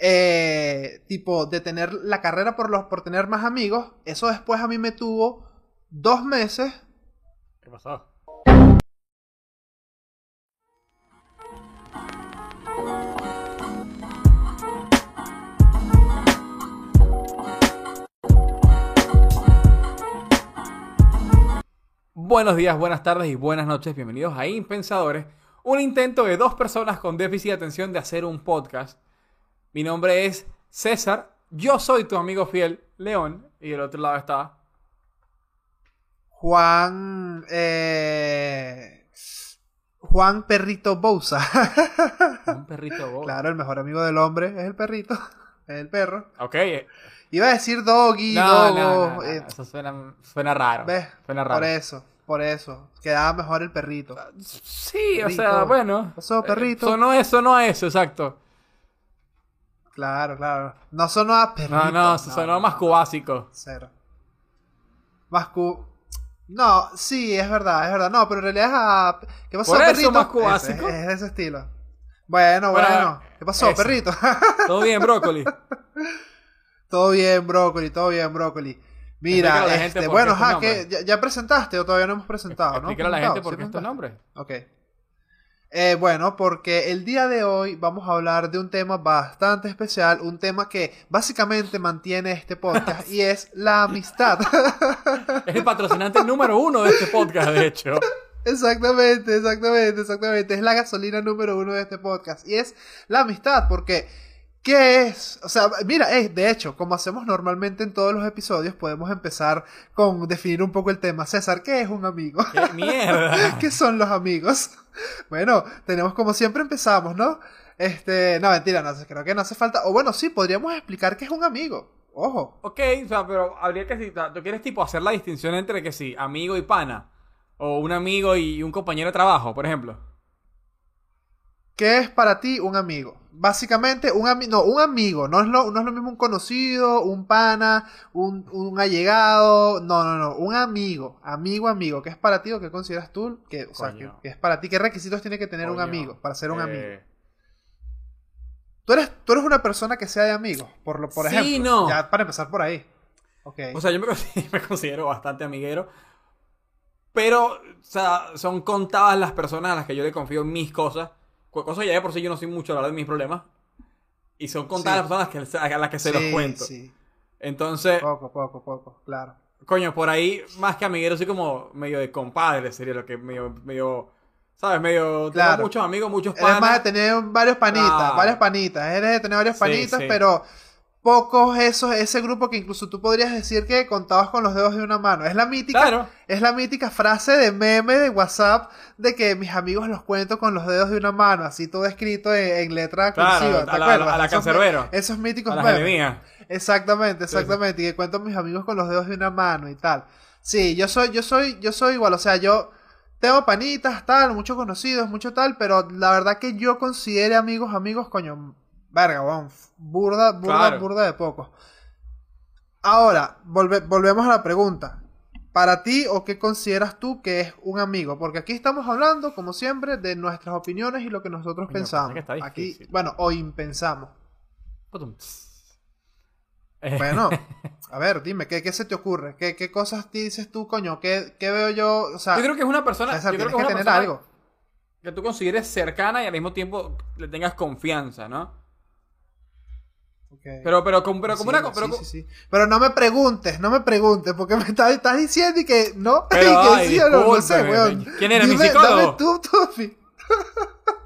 eh, tipo, de tener la carrera por, los, por tener más amigos, eso después a mí me tuvo dos meses. ¿Qué pasó? Buenos días, buenas tardes y buenas noches. Bienvenidos a Impensadores, un intento de dos personas con déficit de atención de hacer un podcast. Mi nombre es César, yo soy tu amigo fiel, León, y del otro lado está Juan. eh, Juan Perrito Bouza. un perrito bobo. claro, el mejor amigo del hombre es el perrito. Es el perro. Ok. Iba a decir doggy, No, dogo. no, no, no, eh, eso suena, suena raro. ¿Ves? Suena Por raro. eso, por eso. Quedaba mejor el perrito. Sí, o sea, bueno. Eh, perrito. sonó eso, a eso, exacto. Claro, claro. No sonó a perrito. No, no, sonó más cubásico. Cero. Más cu... No, sí, es verdad, es verdad. No, pero en realidad es a... ¿Qué pasó, Por eso, perrito? más cubásico. Es, es de ese estilo. Bueno, Bueno, bueno. ¿Qué pasó, perrito? Todo bien, brócoli. todo bien, brócoli, todo bien, brócoli. Mira, este, bueno, este que ya, ya presentaste o todavía no hemos presentado, ¿no? Explícale a la gente por ¿Sí qué es tu presentaste? nombre. Ok. Eh, bueno, porque el día de hoy vamos a hablar de un tema bastante especial, un tema que básicamente mantiene este podcast y es la amistad. Es el patrocinante número uno de este podcast, de hecho. exactamente, exactamente, exactamente. Es la gasolina número uno de este podcast y es la amistad, porque ¿qué es? O sea, mira, eh, de hecho, como hacemos normalmente en todos los episodios, podemos empezar con definir un poco el tema. César, ¿qué es un amigo? ¡Qué mierda! ¿Qué son los amigos? Bueno, tenemos como siempre empezamos, ¿no? Este, no, mentira, no creo que no hace falta. O bueno, sí, podríamos explicar qué es un amigo. Ojo. Ok, o sea, pero habría que... si- ¿Tú quieres tipo hacer la distinción entre que sí, amigo y pana? O un amigo y un compañero de trabajo, por ejemplo. ¿Qué es para ti un amigo? Básicamente, un amigo, no, un amigo, no es, lo, no es lo mismo un conocido, un pana, un, un allegado, no, no, no, un amigo, amigo, amigo, ¿qué es para ti o qué consideras tú que, o sea, que, es para ti? ¿Qué requisitos tiene que tener un amigo para ser un eh, amigo? ¿Tú eres, tú eres una persona que sea de amigos, por, lo, por Sí, ejemplo. no. Ya, para empezar por ahí. Ok. O sea, yo me considero, me considero bastante amiguero. Pero, o sea, son contadas las personas a las que yo le confío en mis cosas. Cosas ya de por sí yo no soy mucho a hablar de mis problemas. Y son contadas Sí. las personas que, a las que se los cuento. Sí, Entonces, poco, poco, poco, claro. coño, por ahí, más que amiguero, soy como medio de compadre, sería lo que medio, medio, ¿sabes? Medio, tengo Claro. muchos amigos, muchos Eres más de panas. tener varios panitas, Ah. varios panitas. Eres de tener varios panitas, pero pocos esos, ese grupo que incluso tú podrías decir que contabas con los dedos de una mano. Es la mítica, Claro. es la mítica frase de meme de WhatsApp de que mis amigos los cuento con los dedos de una mano, así todo escrito en, en letra Claro, cursiva. ¿te a la- acuerdas? a la Esos cancerbero. Esos míticos A memes. Exactamente, exactamente. Y que cuento a mis amigos con los dedos de una mano y tal. Sí, yo soy, yo soy, yo soy igual. O sea, yo tengo panitas, tal, muchos conocidos, mucho tal, pero la verdad que yo considere amigos, amigos, coño, verga, weón, burda, burda, Claro. burda de pocos. Ahora, volve- volvemos a la pregunta. Para ti, o qué consideras tú que es un amigo? Porque aquí estamos hablando, como siempre, de nuestras opiniones y lo que nosotros pensamos. que Aquí, bueno, o impensamos. Putum. Eh, Bueno, a ver, dime, ¿qué, qué se te ocurre? ¿Qué, qué cosas dices tú, coño? ¿Qué, qué veo yo? O sea, yo creo que es una persona, César, yo creo tienes que es que una tener persona algo. que tú consideres cercana y al mismo tiempo le tengas confianza, ¿no? Ok. Pero, pero, como, pero como Sí, una... Pero, sí, sí, sí. Pero no me preguntes, no me preguntes, porque me estás, estás diciendo y que no, Pero, y que ay, sí o no, no sé, weón. ¿quién era, mi Dime, psicólogo? Dame tú, Tufi.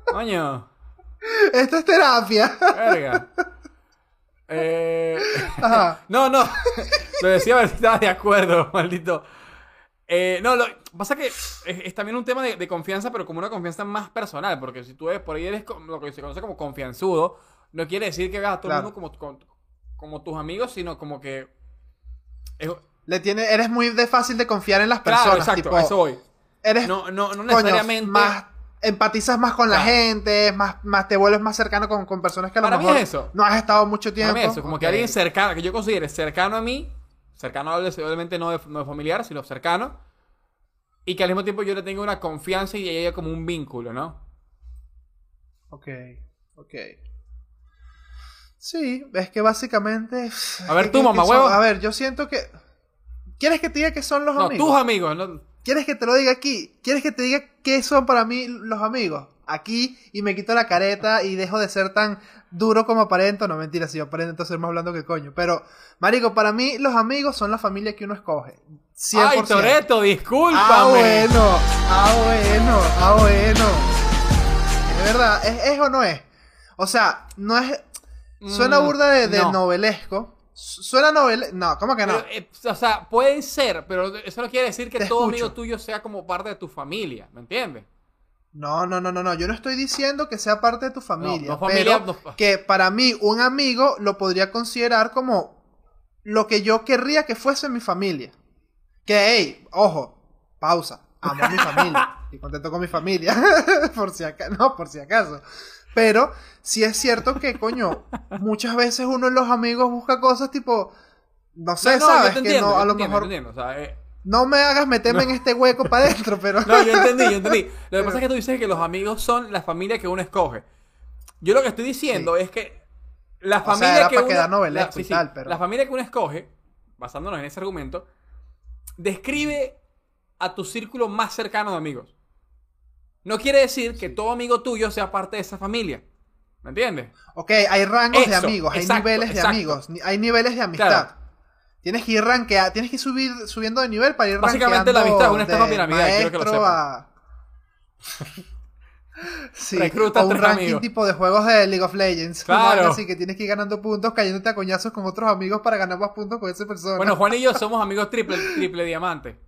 Coño, Esto es terapia. verga. Eh, Ajá. no, no. Lo decía a ver si estabas de acuerdo, maldito. Eh, no, lo pasa que es, es también un tema de, de confianza, pero como una confianza más personal, porque si tú eres, por ahí eres lo que se conoce como confianzudo, no quiere decir que veas a todo Claro. el mundo como, como, como tus amigos, sino como que... es- Le tiene, eres muy de fácil de confiar en las claro, personas. exacto, tipo, a eso voy. eres No, no, no necesariamente... más empatizas más con la Claro. gente, más, más te vuelves más cercano con, con personas que a lo Para mí es es eso. no has estado mucho Para tiempo. mí eso, como que alguien cercano, que yo considere cercano a mí, cercano obviamente no de, no de familiar, sino cercano, y que al mismo tiempo yo le tenga una confianza y haya como un vínculo, ¿no? Ok, ok. Sí, es que básicamente. A ver, tú, mamá huevo. A ver, yo siento que. ¿Quieres que te diga qué son los No, amigos? tus amigos. no- ¿Quieres que te lo diga aquí? ¿Quieres que te diga qué son para mí los amigos? Aquí y me quito la careta y dejo de ser tan duro como aparento. No, mentira, si yo aparento ser más hablando que coño. Pero, marico, para mí los amigos son la familia que uno escoge. 100%. Ay, Toreto, discúlpame. Ah, bueno, ah, bueno, ah, bueno. Es verdad, ¿es, es o no es? O sea, no es... Suena Mm, burda de, de no. novelesco. Su- Suena novel... No, ¿cómo que no? Pero, eh, o sea, puede ser, pero eso no quiere decir que Te todo escucho. amigo tuyo sea como parte de tu familia, ¿me entiendes? No, no, no, no, no. Yo no estoy diciendo que sea parte de tu familia. no familia, pero no- que para mí un amigo lo podría considerar como lo que yo querría que fuese mi familia. Que, hey, ojo, pausa. Amo a mi familia. Y contento con mi familia. por si acaso. No, por si acaso. Pero sí es cierto que, coño, muchas veces uno en los amigos busca cosas tipo. No sé, No, no, yo ¿sabes? te que entiendo, no, a lo entiendo, mejor. yo te entiendo, o sea, eh, No me hagas meterme en este hueco para adentro, pero. No, yo entendí, yo entendí. Lo que pasa es que tú dices que los amigos son la familia que uno escoge. Yo lo que estoy diciendo es que la familia que uno, la, sí, y sí, tal, pero- la familia que uno escoge, basándonos en ese argumento, describe a tu círculo más cercano de amigos. No quiere decir que todo amigo tuyo sea parte de esa familia. ¿Me entiendes? Ok, hay rangos de amigos, hay exacto, niveles de exacto. amigos, hay niveles de amistad. Claro. Tienes que ir rankea, tienes que ir subir, subiendo de nivel para ir Básicamente la amistad es una estafa piramidal, quiero que lo sepan. a- Sí, Recluta o un ranking amigos. tipo de juegos de League of Legends. Claro. Así que tienes que ir ganando puntos, cayéndote a coñazos con otros amigos para ganar más puntos con esa persona. Bueno, Juan y yo somos amigos triple, triple diamante.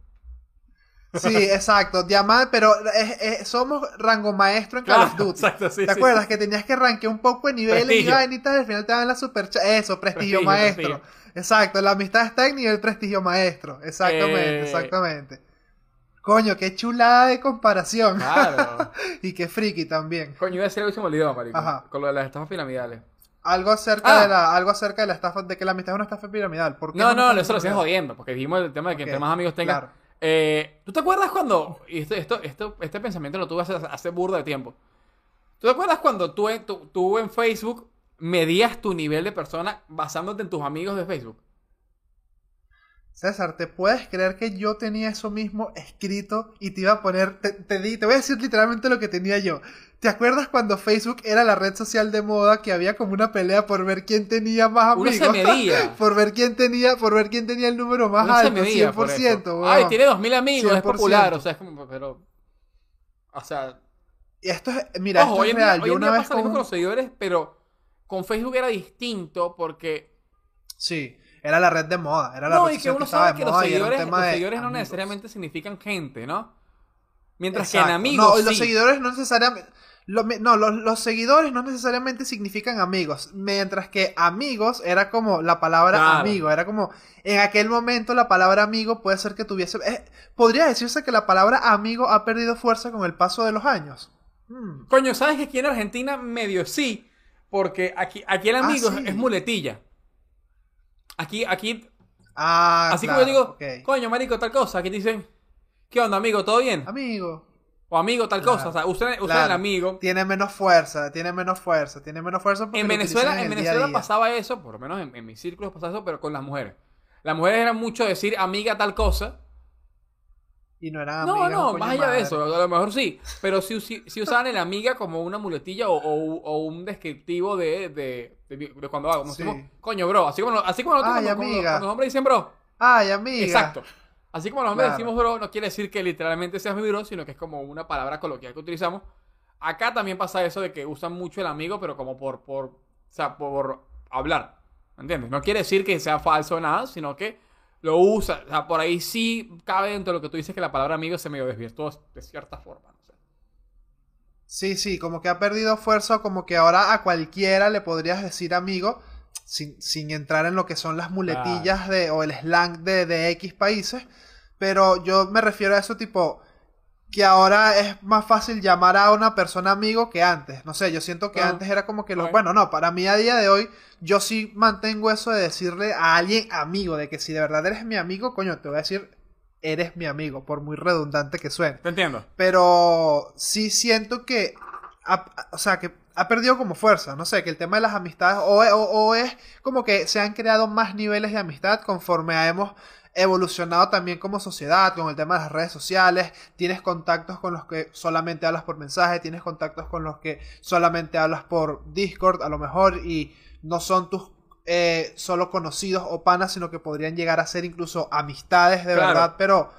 Sí, exacto. Diamante, pero es- es- somos rango maestro en Call of Claro, Duty. exacto, sí, ¿Te sí, acuerdas sí. que tenías que rankear un poco de niveles y vainitas y al final te dan la super Eso, prestigio, Prestigio, maestro. Exacto, la amistad está en nivel prestigio maestro. Exactamente, Eh. exactamente. Coño, qué chulada de comparación. Claro. y qué friki también. Coño, iba a decir algo se me olvidó, marico. Ajá. Con lo de las estafas piramidales. Algo acerca Ah. de la, algo acerca de la estafa, de que la amistad es una estafa piramidal. ¿Por qué No, no, estafa eso lo piramidal? jodiendo, porque dijimos el tema de que entre más amigos tengas. claro. Eh, ¿Tú te acuerdas cuando.? Y esto, esto, esto, este pensamiento lo tuve hace, hace burda de tiempo. ¿Tú te acuerdas cuando tú, tú, tú en Facebook medías tu nivel de persona basándote en tus amigos de Facebook? César, ¿te puedes creer que yo tenía eso mismo escrito y te iba a poner, te, te di- te voy a decir literalmente lo que tenía yo. ¿Te acuerdas cuando Facebook era la red social de moda que había como una pelea por ver quién tenía más Uno amigos? se medía. por ver quién tenía, por ver quién tenía el número más Uno se alto, medía 100%, por eso. Ay, tiene 2000 amigos, es 100%. popular. O sea, es como. Pero. O sea. Y esto es, mira, ojo, esto es real. Yo una día vez pasa con con los seguidores, pero con Facebook era distinto porque. Sí, era la red de moda, era la No, red y que uno estaba sabe de que los seguidores, los seguidores no necesariamente significan gente, ¿no? Mientras que Exacto. en amigos. No, y los sí. seguidores no necesariamente. lo- no, los, los seguidores no necesariamente significan amigos. Mientras que amigos era como la palabra Claro. amigo. Era como. En aquel momento la palabra amigo puede ser que tuviese. eh, podría decirse que la palabra amigo ha perdido fuerza con el paso de los años. Hmm. Coño, ¿sabes que aquí en Argentina medio sí? Porque aquí, aquí el Ah, amigo sí. es muletilla. Aquí, aquí, Ah, así claro, como yo digo, coño, marico, tal cosa. Aquí te dicen, ¿qué onda, amigo? ¿Todo bien? Amigo. O amigo, tal Claro, cosa. O sea, usan, usan claro. el amigo. Tiene menos fuerza, tiene menos fuerza, tiene menos fuerza porque En Venezuela, en día Venezuela día. pasaba eso, por lo menos en, en mis círculos pasaba eso, pero con las mujeres. Las mujeres eran mucho decir amiga tal cosa. Y no eran No, amigas, no, más allá de eso, a lo mejor sí. Pero si, si, si usaban el amiga como una muletilla o, o- o un descriptivo de, de, de- de cuando hago. Como Sí. coño, bro. Así como, así como nosotros Ay, amiga. los hombres dicen bro. Ay, amiga. Exacto. Así como los hombres Claro. decimos bro, no quiere decir que literalmente seas mi bro, sino que es como una palabra coloquial que utilizamos. Acá también pasa eso de que usan mucho el amigo, pero como por, por, o sea, por hablar. ¿Me entiendes? No quiere decir que sea falso o nada, sino que lo usa. O sea, por ahí sí cabe dentro de lo que tú dices que la palabra amigo se medio desvirtuó de cierta forma. no sé. Sí, sí, como que ha perdido fuerza, como que ahora a cualquiera le podrías decir amigo, sin, sin entrar en lo que son las muletillas de, o el slang de, de X países, pero yo me refiero a eso tipo que ahora es más fácil llamar a una persona amigo que antes. No sé, yo siento que Ah, antes era como que los... Bueno, no, para mí a día de hoy yo sí mantengo eso de decirle a alguien amigo, de que si de verdad eres mi amigo, coño, te voy a decir, eres mi amigo, por muy redundante que suene. Te entiendo. Pero sí siento que. o sea, que ha perdido como fuerza. No sé, que el tema de las amistades o, o- o es como que se han creado más niveles de amistad conforme hemos evolucionado también como sociedad con el tema de las redes sociales. Tienes contactos con los que solamente hablas por mensaje, tienes contactos con los que solamente hablas por Discord a lo mejor y no son tus eh, solo conocidos o panas, sino que podrían llegar a ser incluso amistades de Claro. verdad, pero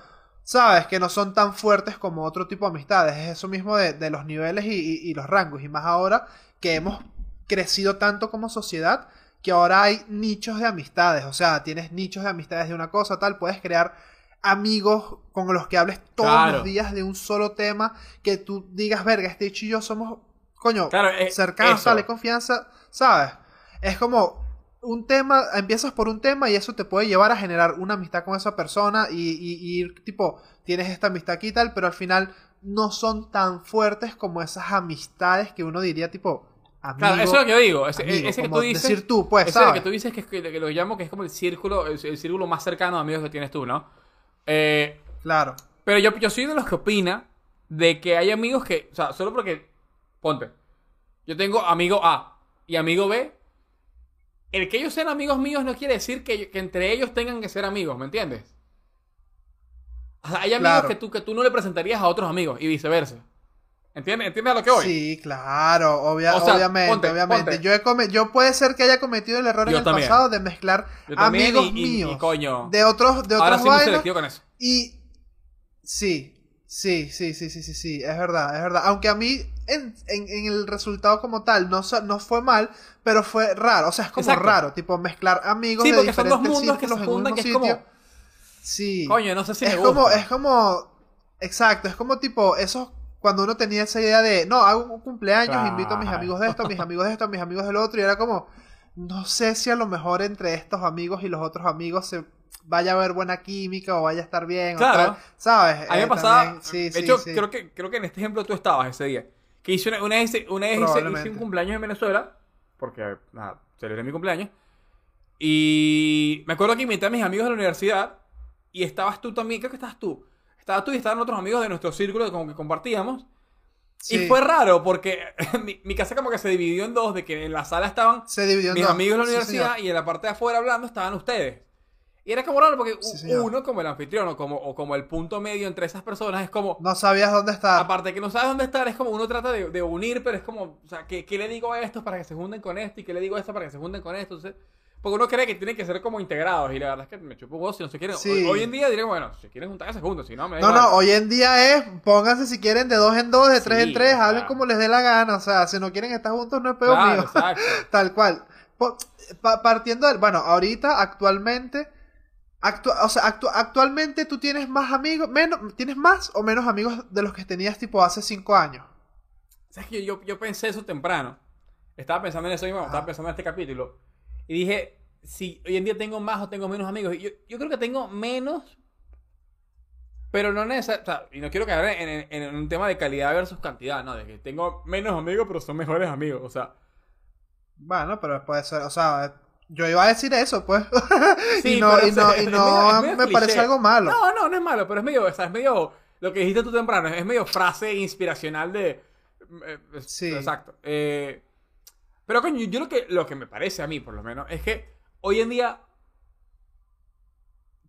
sabes que no son tan fuertes como otro tipo de amistades. Es eso mismo de, de los niveles y, y- y los rangos. Y más ahora que hemos crecido tanto como sociedad que ahora hay nichos de amistades. O sea, tienes nichos de amistades de una cosa, tal. Puedes crear amigos con los que hables todos Claro. los días de un solo tema. Que tú digas, verga, este hecho y yo somos, coño, Claro, es- cercanos, de confianza. ¿Sabes? Es como un tema, empiezas por un tema y eso te puede llevar a generar una amistad con esa persona y, y- tipo, tienes esta amistad aquí y tal, pero al final no son tan fuertes como esas amistades que uno diría tipo, amigo, Claro, eso es lo que yo digo. Ese, amigo, ese que tú dices. decir tú, pues, ese es que tú dices que, es que, que lo llamo que es como el círculo, el, el círculo más cercano de amigos que tienes tú, ¿no? Eh, Claro, pero yo, yo soy de los que opina de que hay amigos que, o sea, solo porque, ponte, yo tengo amigo A y amigo B, el que ellos sean amigos míos no quiere decir que, que entre ellos tengan que ser amigos, ¿me entiendes? O sea, hay amigos Claro. que, tú, que tú no le presentarías a otros amigos y viceversa. ¿Entiendes? ¿Entiendes a lo que voy? sí, claro, obvia- O sea, obviamente, ponte, obviamente. ponte. Yo, he come- yo puede ser que haya cometido el error Yo en el también. pasado de mezclar amigos y- míos y coño. de otros, de Ahora otras sí con eso. Y sí, sí, sí, sí, sí, sí, sí, es verdad, es verdad. Aunque a mí en, en- en el resultado como tal no, no fue mal, pero fue raro. O sea, es como Exacto. raro, tipo mezclar amigos Sí, de porque son dos diferentes mundos que se juntan que es como-. Sí. Coño, no sé si es me como, es como, exacto, es como tipo esos cuando uno tenía esa idea de, no, hago un cumpleaños, Claro. invito a mis amigos de esto, mis amigos de esto, mis amigos del otro, y era como, no sé si a lo mejor entre estos amigos y los otros amigos se vaya a haber buena química o vaya a estar bien, o Claro. tal, ¿sabes? A mí me Eh, pasaba. sí, de hecho, sí. Creo, que, creo que en este ejemplo tú estabas ese día. Que hice una, una vez, una vez hice, hice un cumpleaños en Venezuela. Porque, nada, celebré mi cumpleaños. Y me acuerdo que invité a mis amigos de la universidad. Y estabas tú también. Creo que estabas tú. Estabas tú y estaban otros amigos de nuestro círculo como que compartíamos. Sí. Y fue raro porque mi, mi casa como que se dividió en dos. De que en la sala estaban Se mis dos. amigos de la universidad y en la parte de afuera hablando estaban ustedes. Y era como raro porque Sí, uno, como el anfitrión o como, o como el punto medio entre esas personas, es como. No sabías dónde estar. Aparte que no sabes dónde estar, es como uno trata de, de unir, pero es como, o sea, ¿qué, qué le digo a estos para que se junten con esto? ¿Y qué le digo a esto para que se junten con esto? Entonces, porque uno cree que tienen que ser como integrados y la verdad es que me chupo huevo si no se quieren. Sí. Hoy, hoy en día diría, bueno, si quieren juntar, se juntan, si no, me da No, igual. no, hoy en día es, pónganse si quieren de dos en dos, de tres en tres, o sea. hablen como les dé la gana, o sea, si no quieren estar juntos no es peor Claro, mío. exacto. Tal cual. Partiendo del, bueno, ahorita, actualmente, actu- o sea, actu- actualmente tú tienes más amigos, menos, tienes más o menos amigos de los que tenías tipo hace cinco años. ¿Sabes que yo, yo pensé eso temprano? Estaba pensando en eso mismo, estaba Ajá. pensando en este capítulo. Y dije, si hoy en día tengo más o tengo menos amigos. Yo, yo creo que tengo menos, pero no necesariamente. y no quiero caer en, en- en un tema de calidad versus cantidad, no, de que tengo menos amigos, pero son mejores amigos. O sea, Bueno, pero puede ser, o sea, yo iba a decir eso, pues. Sí, y no, y no, es- y es no medio- es medio me parece algo malo. no, no, no es malo, pero es medio, o sea, es medio lo que dijiste tú temprano, es medio frase inspiracional de. eh, Sí. Exacto. Eh, pero coño, yo lo que, lo que me parece a mí, por lo menos, es que hoy en día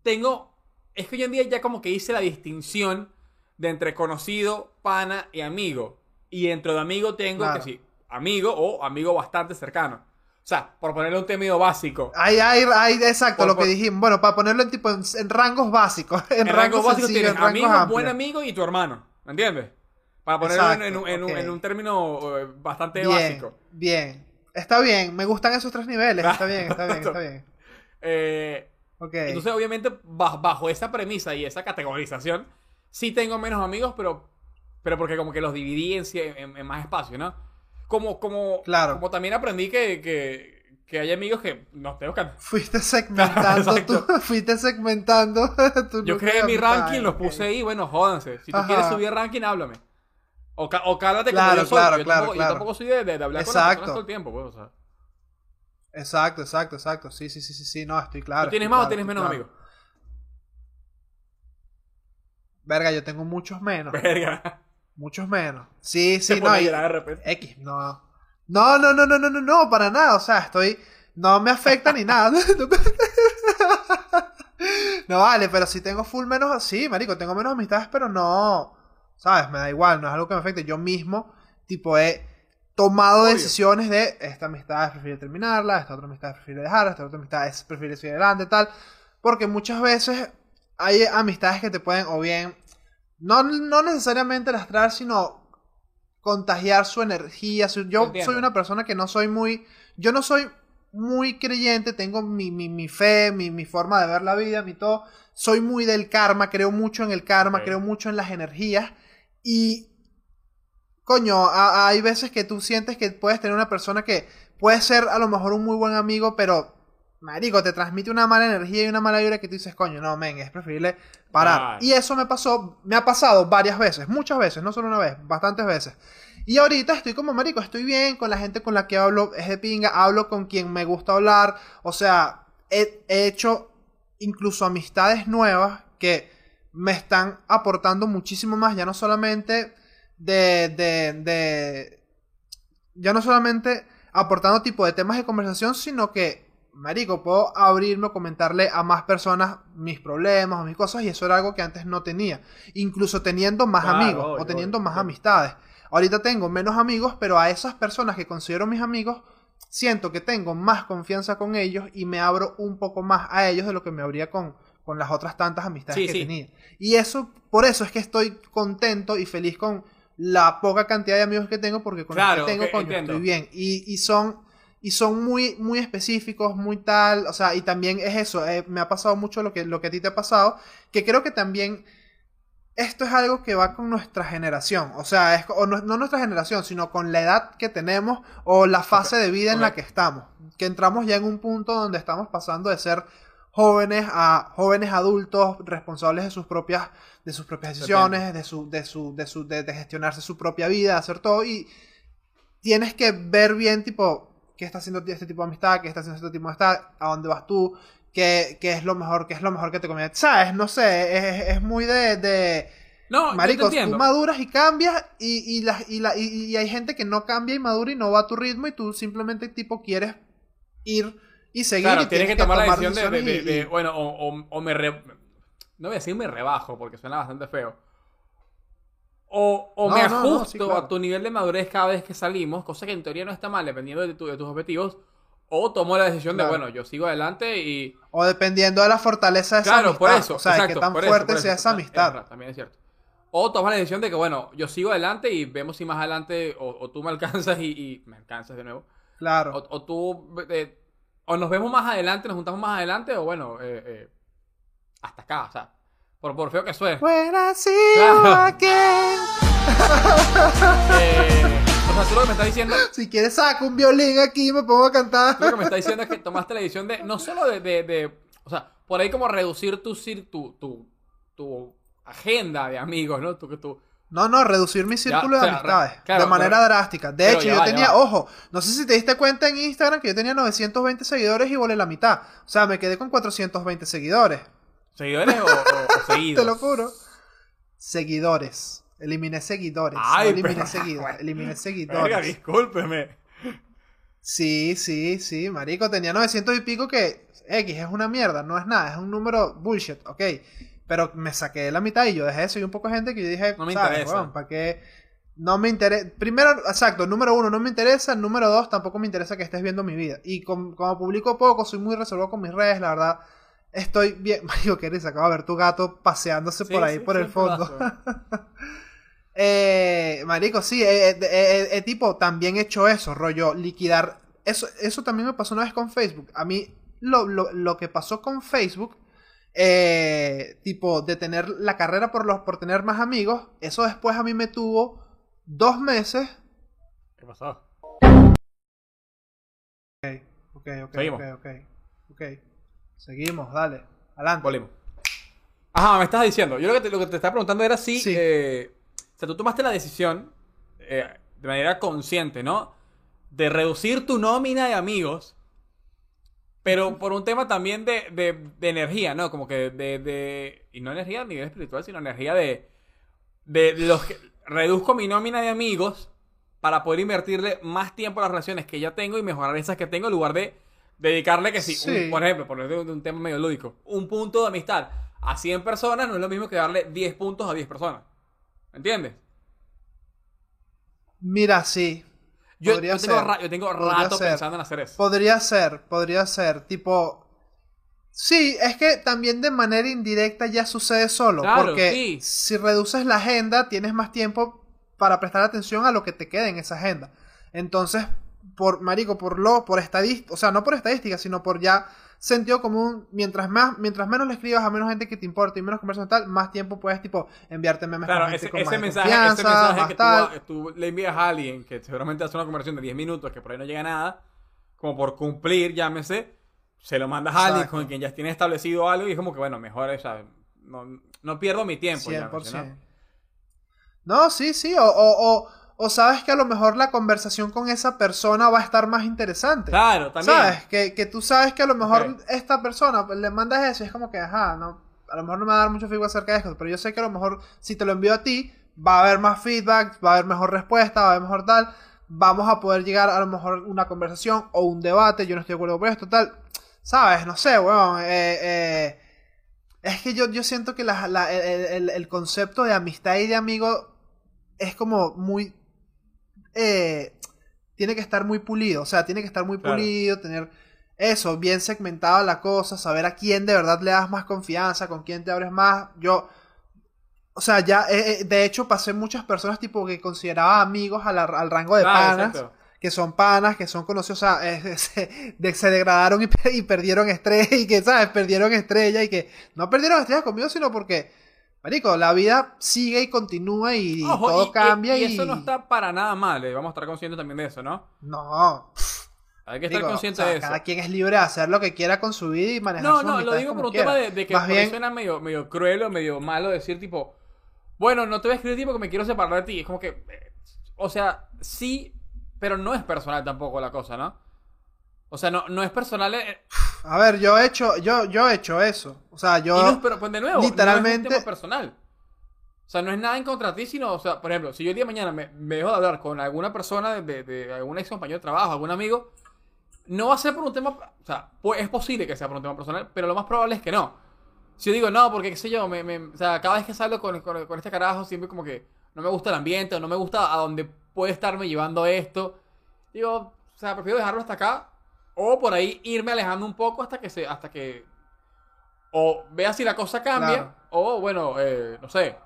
tengo. Es que hoy en día ya como que hice la distinción de entre conocido, pana y amigo. Y dentro de amigo tengo Claro. que sí, amigo o amigo bastante cercano. O sea, por ponerle un término básico. Hay, hay, hay, exacto, Por- lo que dijimos. Bueno, para ponerlo en tipo en, en rangos básicos. En, En rango básico sencillos, tienes en rangos amigo, amplios. buen amigo y tu hermano. ¿Me entiendes? Para ponerlo en, en un- en un, en término eh, bastante Bien, básico. bien. Está bien, me gustan esos tres niveles. Está bien, está bien, está bien. Eh, Ok. Entonces, obviamente, bajo, bajo esa premisa y esa categorización, sí tengo menos amigos, pero, pero porque como que los dividí en, en- en más espacio, ¿no? Como, como, Claro. como también aprendí que, que, que hay amigos que no tengo que... Fuiste segmentando tú, fuiste segmentando tu Yo creé mi ranking, los puse ahí, bueno, jódanse. Si tú Ajá. quieres subir ranking, háblame. O, o cálate como Claro, yo soy. claro, yo, claro, tampoco, yo claro. tampoco soy de, de- de hablar con las Exacto. personas todo el tiempo, pues, o sea. Exacto, exacto, exacto. Sí, sí, sí, sí, sí, no, estoy claro. ¿Tú tienes más o tienes menos amigos? Verga, yo tengo muchos menos. Verga. muchos menos. Sí, sí, no. y- llorar de repente. X, no. No, no, no, no, no, no, no, para nada. O sea, estoy. No me afecta ni nada. No vale, pero si tengo full menos así, marico, tengo menos amistades, pero no. ¿Sabes? Me da igual, no es algo que me afecte. Yo mismo, tipo, he tomado Obvio. decisiones de esta amistad prefiero terminarla, esta otra amistad prefiero dejarla, esta otra amistad es- prefiero seguir adelante, tal. Porque muchas veces hay amistades que te pueden, o bien, no, no necesariamente lastrar, sino contagiar su energía. su- yo Entiendo. soy una persona que no soy muy. Yo no soy muy creyente, tengo mi, mi, mi fe, mi, mi forma de ver la vida, mi todo. Soy muy del karma, creo mucho en el karma, creo mucho en las energías. Y. Coño, a- hay veces que tú sientes que puedes tener una persona que puede ser a lo mejor un muy buen amigo, pero. Marico, te transmite una mala energía y una mala vibra que tú dices, coño, no, men, es preferible parar. Y eso me pasó, me ha pasado varias veces, muchas veces, no solo una vez, bastantes veces. Y ahorita estoy como marico, estoy bien con la gente con la que hablo, es de pinga, hablo con quien me gusta hablar, o sea, he, he hecho incluso amistades nuevas que me están aportando muchísimo más, ya no solamente de, de, de ya no solamente aportando tipo de temas de conversación, sino que, marico, puedo abrirme o comentarle a más personas mis problemas o mis cosas y eso era algo que antes no tenía. Incluso teniendo más Claro, amigos obvio, o teniendo obvio, más obvio. amistades. Ahorita tengo menos amigos, pero a esas personas que considero mis amigos, siento que tengo más confianza con ellos y me abro un poco más a ellos de lo que me abría con, con las otras tantas amistades Sí, que sí. tenía. Y eso, por eso es que estoy contento y feliz con la poca cantidad de amigos que tengo, porque con Claro, los que tengo, coño, estoy bien. Y, y son, y son muy, muy específicos, muy tal, o sea, y también es eso, eh, me ha pasado mucho lo que, lo que a ti te ha pasado, que creo que también esto es algo que va con nuestra generación, o sea, es, o no, no nuestra generación, sino con la edad que tenemos o la fase de vida en la que estamos, que entramos ya en un punto donde estamos pasando de ser jóvenes a jóvenes adultos responsables de sus propias de sus propias decisiones, de su de su de su de, de gestionarse su propia vida, hacer todo y tienes que ver bien tipo qué está haciendo este tipo de amistad, qué está haciendo este tipo de amistad, a dónde vas tú, qué, qué es lo mejor, qué es lo mejor que te conviene. ¿Sabes? No sé, es, es muy de, de No, Maricos, tú maduras y cambias y, y, la- y, la- y- y hay gente que no cambia y madura y no va a tu ritmo y tú simplemente tipo quieres ir y seguir Claro, y tienes que tomar la decisión de, bueno, o, o- o me re- no voy a decir me rebajo porque suena bastante feo. O, o No, me no, no, ajusto sí, claro. a tu nivel de madurez cada vez que salimos, cosa que en teoría no está mal, dependiendo de, tu- de tus objetivos. O tomo la decisión Claro. de, bueno, yo sigo adelante y... o dependiendo de la fortaleza de esa Claro, amistad. por eso. O sea, de qué tan eso, fuerte eso, sea esa es amistad. también es cierto. O tomas la decisión de que, bueno, yo sigo adelante y vemos si más adelante o, o tú me alcanzas y, y me alcanzas de nuevo. Claro. O, o tú. eh, o nos vemos más adelante, nos juntamos más adelante, o bueno, eh, eh, hasta acá, o sea. Por, por feo que suene. Claro. you again. Eh, o sea, tú lo que me estás diciendo. Si quieres saco un violín aquí y me pongo a cantar. Tú lo que me estás diciendo es que tomaste la decisión de. No solo de. de- de- o sea, por ahí como reducir tu, tu, tu, tu agenda de amigos, ¿no? Que tú. No, no, reducir mi círculo de amistades. claro, de manera drástica. De pero hecho, yo va, tenía, ojo, no sé si te diste cuenta en Instagram que yo tenía 920 seguidores y volé la mitad. O sea, me quedé con 420 seguidores. ¿Seguidores o, o- o seguidos? Te lo juro. Seguidores. Eliminé seguidores. Ay, eliminé pero- seguidores. Eliminé Verga, seguidores. discúlpeme. Sí, sí, sí, marico, tenía 900 y pico que X es una mierda, no es nada, es un número bullshit, ok. Pero me saqué de la mitad y yo dejé de seguir un poco de gente que yo dije, No me ¿sabes, interesa. weón? ¿Para qué? No me interesa. Primero, exacto, número uno, no me interesa. Número dos, tampoco me interesa que estés viendo mi vida. Y com- como publico poco, soy muy reservado con mis redes, la verdad. Estoy bien. Marico, qué risa, acabo de ver tu gato paseándose Sí, por ahí, sí, por el fondo. Eh, marico, sí, eh, eh, eh, eh, tipo, también he hecho eso, rollo, liquidar. Eso, eso también me pasó una vez con Facebook. A mí, lo, lo, lo que pasó con Facebook, eh, tipo, de tener la carrera por, los, por tener más amigos, eso después a mí me tuvo dos meses. ¿Qué pasó? Ok, ok, Seguimos. ok, ok, ok. Seguimos, dale, adelante. Volvimos. Ajá, me estás diciendo. Yo lo que te, lo que te estaba preguntando era si. Sí. eh, o sea, tú tomaste la decisión eh, de manera consciente, ¿no? De reducir tu nómina de amigos. Pero por un tema también de, de- de energía, ¿no? Como que de, de- Y no energía a nivel espiritual, sino energía de. De los que. Reduzco mi nómina de amigos para poder invertirle más tiempo a las relaciones que ya tengo y mejorar esas que tengo en lugar de dedicarle que sí, un- Sí. por ejemplo, por ejemplo, un tema medio lúdico, un punto de amistad a 100 personas no es lo mismo que darle 10 puntos a 10 personas. ¿Entiendes? Mira, sí. Yo, Podría yo tengo, ser. ra- yo tengo Podría rato ser. pensando en hacer eso. Podría ser, podría ser. Tipo. Sí, es que también de manera indirecta ya sucede solo. Claro, porque sí. si reduces la agenda, tienes más tiempo para prestar atención a lo que te queda en esa agenda. Entonces, por marico, por lo, por estadística, o sea, no por estadística, sino por ya sentido común, mientras más, mientras menos le escribas a menos gente que te importa y menos conversación tal, más tiempo puedes tipo enviarte memes Claro, con gente ese, con ese más mensaje, ese confianza, mensaje más que tú, tal. tú le envías a alguien que seguramente hace una conversación de 10 minutos, que por ahí no llega nada, como por cumplir, llámese, se lo mandas a alguien con quien ya tienes establecido algo y es como que, bueno, mejor, o sea, no, no pierdo mi tiempo. llámese, 100%. ¿no? No, sí, sí, o, o, o, o sabes que a lo mejor la conversación con esa persona va a estar más interesante. Claro, también. ¿Sabes? Que, que tú sabes que a lo mejor esta persona le mandas eso y es como que, ajá, no, a lo mejor no me va a dar mucho feedback acerca de esto, pero yo sé que a lo mejor si te lo envío a ti, va a haber más feedback, va a haber mejor respuesta, va a haber mejor tal, vamos a poder llegar a lo mejor una conversación o un debate, yo no estoy de acuerdo con esto, tal, ¿sabes? No sé, weón, eh, eh, es que yo, yo siento que la- la- el, el- el concepto de amistad y de amigo es como muy... eh, tiene que estar muy pulido, o sea, tiene que estar muy Claro. pulido, tener eso, bien segmentada la cosa, saber a quién de verdad le das más confianza, con quién te abres más. Yo, o sea, ya, eh, eh, de hecho, pasé muchas personas tipo que consideraba amigos al, al rango de Claro, panas, exacto. que son panas, que son conocidos, o sea, eh, se, de- se degradaron y, y perdieron estrella, y que, ¿sabes? Perdieron estrella y que no perdieron estrellas conmigo, sino porque, marico, la vida sigue y continúa y, Ojo, todo y- cambia y, y... eso no está para nada mal, eh, vamos a estar conscientes también de eso, ¿no? No, Hay que estar digo, o sea, de eso. cada quien es libre de hacer lo que quiera con su vida y manejar No, sus no, lo amistades digo por un quiera. tema de, de que Más bien, suena medio, medio cruel o medio malo decir tipo, bueno, no te voy a escribir tipo que me quiero separar de ti. Es como que, eh, o sea, sí, pero no es personal tampoco la cosa, ¿no? O sea, no, no es personal. eh, a ver, yo he hecho, yo, yo he hecho eso. O sea, yo... y no es, pero pues de nuevo, literalmente- no es un tema personal. O sea, no es nada en contra de ti, sino, o sea, por ejemplo, si yo el día de mañana me, me dejo de hablar con alguna persona de, de, de algún ex compañero de trabajo, algún amigo, no va a ser por un tema, o sea, pues es posible que sea por un tema personal, pero lo más probable es que no. Si yo digo, no, porque qué sé yo, me, me- o sea, cada vez que salgo con, con- con este carajo, siempre como que no me gusta el ambiente, o no me gusta a dónde puede estarme llevando esto. Digo, o sea, prefiero dejarlo hasta acá, o por ahí irme alejando un poco hasta que se, hasta que, o vea si la cosa cambia, Claro. o bueno, eh, no sé,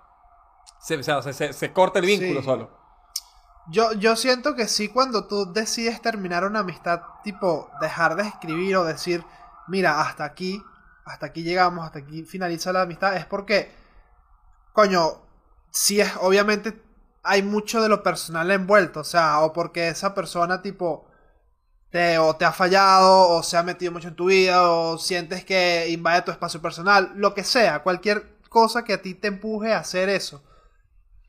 se, o sea, se, se, se corta el vínculo Sí. solo. Yo, yo siento que sí cuando tú decides terminar una amistad, tipo dejar de escribir o decir, mira, hasta aquí, hasta aquí llegamos, hasta aquí finaliza la amistad, es porque, coño, sí es, obviamente hay mucho de lo personal envuelto, o sea, o porque esa persona tipo te, o te ha fallado, o se ha metido mucho en tu vida, o sientes que invade tu espacio personal, lo que sea, cualquier cosa que a ti te empuje a hacer eso.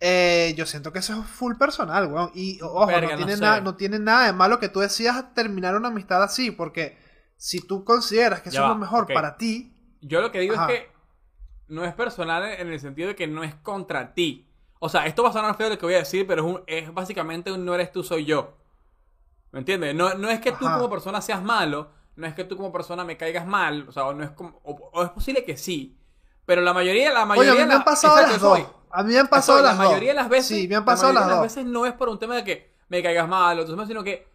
Eh, yo siento que eso es full personal, weón. Y ojo, Verga, no, tiene nada, no tiene nada de malo que tú decidas terminar una amistad así, porque si tú consideras que eso es lo mejor para ti, Yo lo que digo Ajá. es que no es personal en el sentido de que no es contra ti. O sea, esto va a sonar feo lo que voy a decir, pero es, un- es básicamente un no eres tú, soy yo. ¿Me entiendes? No, no es que tú Ajá. como persona seas malo, no es que tú como persona me caigas mal, o sea, o no es como, o, o es posible que sí, pero la mayoría, la Oye, mayoría a mí de me han la- pasado las dos. A mí me han pasado las la dos. mayoría de las veces, Sí, me han la pasado mayoría las dos. veces no es por un tema de que me caigas mal, o sino que,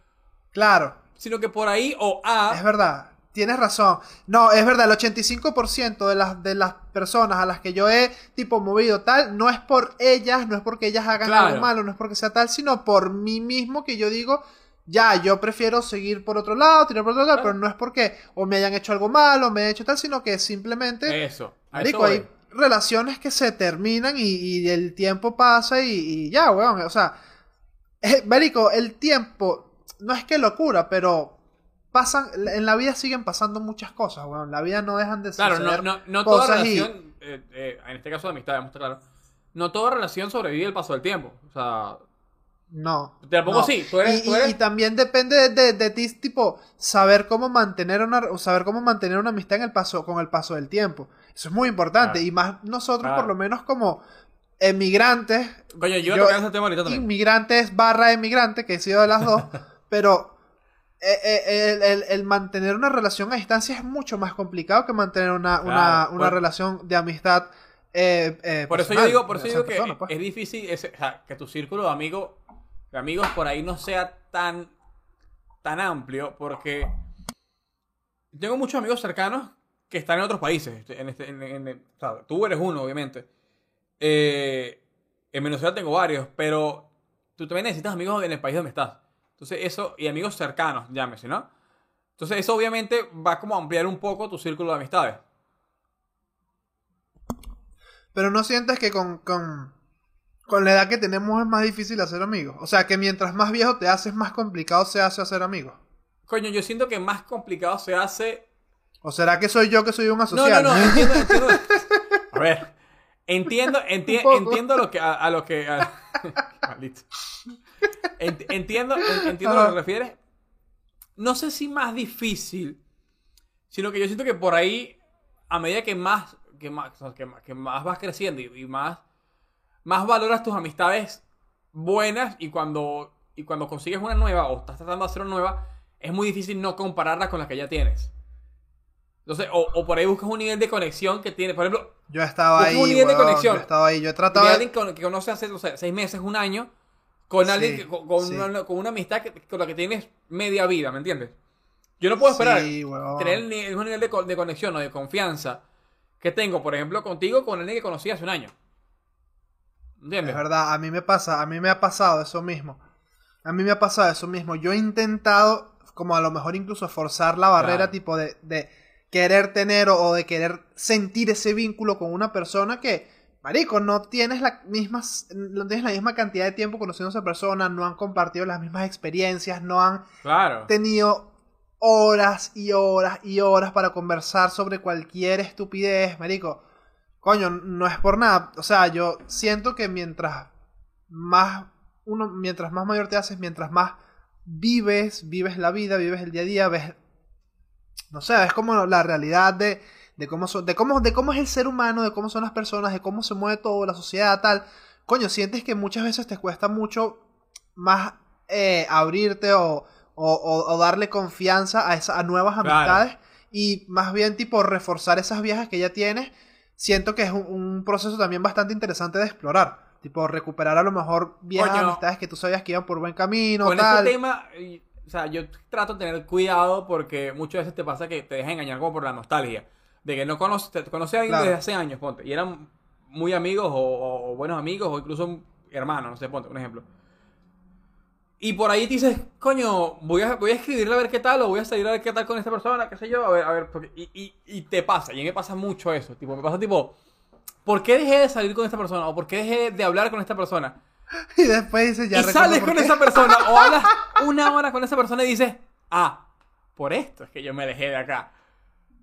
Claro, sino que por ahí o A, es verdad. Tienes razón. No, es verdad, el 85% de las, de las personas a las que yo he tipo movido tal, no es por ellas, no es porque ellas hagan Claro. algo malo, no es porque sea tal, sino por mí mismo que yo digo, ya, yo prefiero seguir por otro lado, tirar por otro lado, Claro. pero no es porque o me hayan hecho algo malo, o me hayan hecho tal, sino que simplemente, eso. marico, hay relaciones que se terminan y, y el tiempo pasa y, y ya, weón, o sea, eh, marico, el tiempo no es que locura, pero pasan, en la vida siguen pasando muchas cosas, weón, la vida no dejan de Claro, no, suceder no, no toda cosas y- relación, eh, eh, en este caso de amistad, vamos a estar claro, no toda relación sobrevive el paso del tiempo. O sea, No. Tampoco no. sí, tú eres- y, tú y- eres- y también depende de, de- de ti, tipo, saber cómo mantener una, saber cómo mantener una amistad en el paso, con el paso del tiempo. Eso es muy importante. Claro. Y más nosotros, Claro. por lo menos, como emigrantes, Coño, yo, Yo- ese tema ahorita también. inmigrantes barra emigrante, que he sido de las dos, pero eh, eh, el, el- el mantener una relación a distancia es mucho más complicado que mantener una, una, Claro, una por- relación de amistad. eh, eh, Por eso yo digo, por eso digo que pues. es difícil ese- o sea, que tu círculo de amigos, amigos por ahí no sea tan, tan amplio, porque tengo muchos amigos cercanos que están en otros países. Este, sea, tú eres uno, obviamente. Eh, en Venezuela tengo varios, pero tú también necesitas amigos en el país donde estás. Entonces, eso, y amigos cercanos, llámese, ¿no? Entonces, eso obviamente va como a ampliar un poco tu círculo de amistades. Pero no sientes que con, con la edad que tenemos es más difícil hacer amigos. O sea, que mientras más viejo te haces, más complicado se hace hacer amigos. Coño, yo siento que más complicado se hace ¿O será que soy yo que soy un No, asocial? no, no, entiendo, entiendo. A ver, entiendo, enti- entiendo lo que, a, a lo que. a- Maldito. Ent- entiendo, en- entiendo a lo que refieres. No sé si más difícil, sino que yo siento que por ahí, a medida que más, que más, que más, que más vas creciendo y, y más, más valoras tus amistades buenas y cuando, y cuando consigues una nueva o estás tratando de hacer una nueva, es muy difícil no compararla con la que ya tienes. Entonces, o, o por ahí buscas un nivel de conexión que tiene, por ejemplo, Yo estaba ahí. un nivel de conexión. Yo estaba ahí. Yo he tratado de. alguien con- que conoce hace, no sé, seis meses, un año, con Sí, alguien que- con, con sí. una, con una amistad que, con la que tienes media vida, ¿me entiendes? Yo no puedo esperar Sí, tener el, ni- el mismo nivel de, de conexión o de confianza que tengo, por ejemplo, contigo con alguien que conocí hace un año. ¿Entiendes? Es verdad, a mí me pasa, a mí me ha pasado eso mismo. A mí me ha pasado eso mismo. Yo he intentado, como a lo mejor incluso forzar la barrera, Claro. tipo de, de querer tener o, de querer sentir ese vínculo con una persona que, marico, no tienes la misma, no tienes la misma cantidad de tiempo conociendo a esa persona, no han compartido las mismas experiencias, no han Claro. tenido horas y horas y horas para conversar sobre cualquier estupidez, marico. Coño, no es por nada. O sea, yo siento que mientras más uno, mientras más mayor te haces, mientras más vives, vives la vida, vives el día a día, ves, no sé, ves como la realidad de, de cómo son, de cómo, de cómo es el ser humano, de cómo son las personas, de cómo se mueve todo, la sociedad, tal. Coño, sientes que muchas veces te cuesta mucho más eh, abrirte o, o, darle confianza a, esa, a nuevas Claro. amistades y más bien tipo reforzar esas viejas que ya tienes. Siento que es un, un proceso también bastante interesante de explorar. Tipo, recuperar a lo mejor viejas Coño. amistades que tú sabías que iban por buen camino, con tal. este tema, o sea, yo trato de tener cuidado porque muchas veces te pasa que te dejas engañar como por la nostalgia. De que no conoces, te conoces a alguien Claro. desde hace años, ponte. Y eran muy amigos o, o- o buenos amigos o incluso hermanos, no sé, ponte un ejemplo. Y por ahí te dices, coño, voy a, voy a escribirle a ver qué tal, o voy a salir a ver qué tal con esta persona, qué sé yo, a ver, a ver, porque- y, y, y te pasa, y a mí me pasa mucho eso, tipo, me pasa tipo, ¿por qué dejé de salir con esta persona? ¿O por qué dejé de hablar con esta persona? Y después dices, ya y sales con qué. esa persona o hablas una hora con esa persona y dices, ah, por esto es que yo me alejé de acá.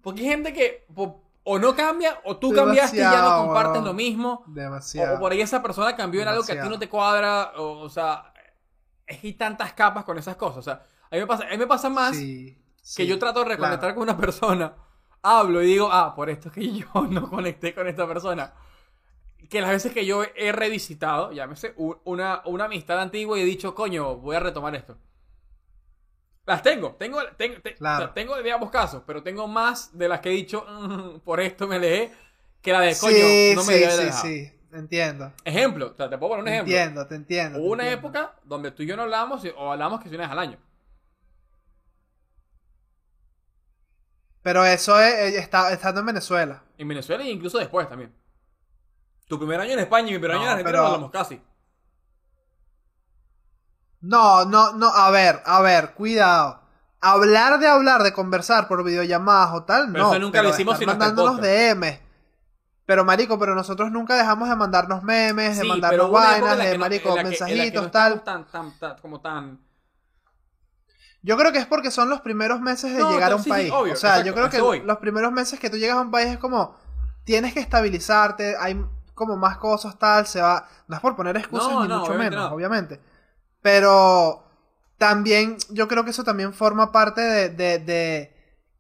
Porque hay gente que po- o no cambia o tú cambiaste y ya no Demasiado, compartes lo mismo. O, Demasiado. o por ahí esa persona cambió en algo que a ti Demasiado. no te cuadra. O, o sea, es que hay tantas capas con esas cosas. O sea, a mí me pasa, a mí me pasa más Sí, que yo trato de reconectar claro. con una persona, hablo y digo, ah, por esto es que yo no conecté con esta persona. Que las veces que yo he revisitado, llámese, una, una amistad antigua y he dicho, coño, voy a retomar esto. Las tengo, tengo, tengo, te- Claro. o sea, tengo de ambos casos, pero tengo más de las que he dicho, "Mm, por esto me alejé, que la de, coño, sí, no me sí, debí haber sí, alejado". sí, entiendo. Ejemplo, o sea, te puedo poner un ejemplo. entiendo, te entiendo. Hubo te una entiendo. época donde tú y yo no hablábamos o hablábamos que si una vez al año. Pero eso es, eh, está, estando en Venezuela. En Venezuela e incluso después también. Tu primer año en España y mi primer año No, en Argentina pero- no hablamos casi. No, no, no, a ver, a ver, cuidado. Hablar de hablar, de conversar por videollamadas o tal, Pero no. eso nunca lo hicimos sino mandándonos. DM. Pero marico, pero nosotros nunca dejamos de mandarnos memes, de mandarnos vainas, de no- marico, que- no mensajitos, tal. Tan, tan, tan, como tan... Yo creo que es porque son los primeros meses de No, llegar a un sí, país. obvio, o sea, exacto, yo creo que voy. los primeros meses que tú llegas a un país es como tienes que estabilizarte, hay como más cosas tal, se va, no es por poner excusas ni mucho obviamente menos, no. obviamente. Pero también yo creo que eso también forma parte de, de, de,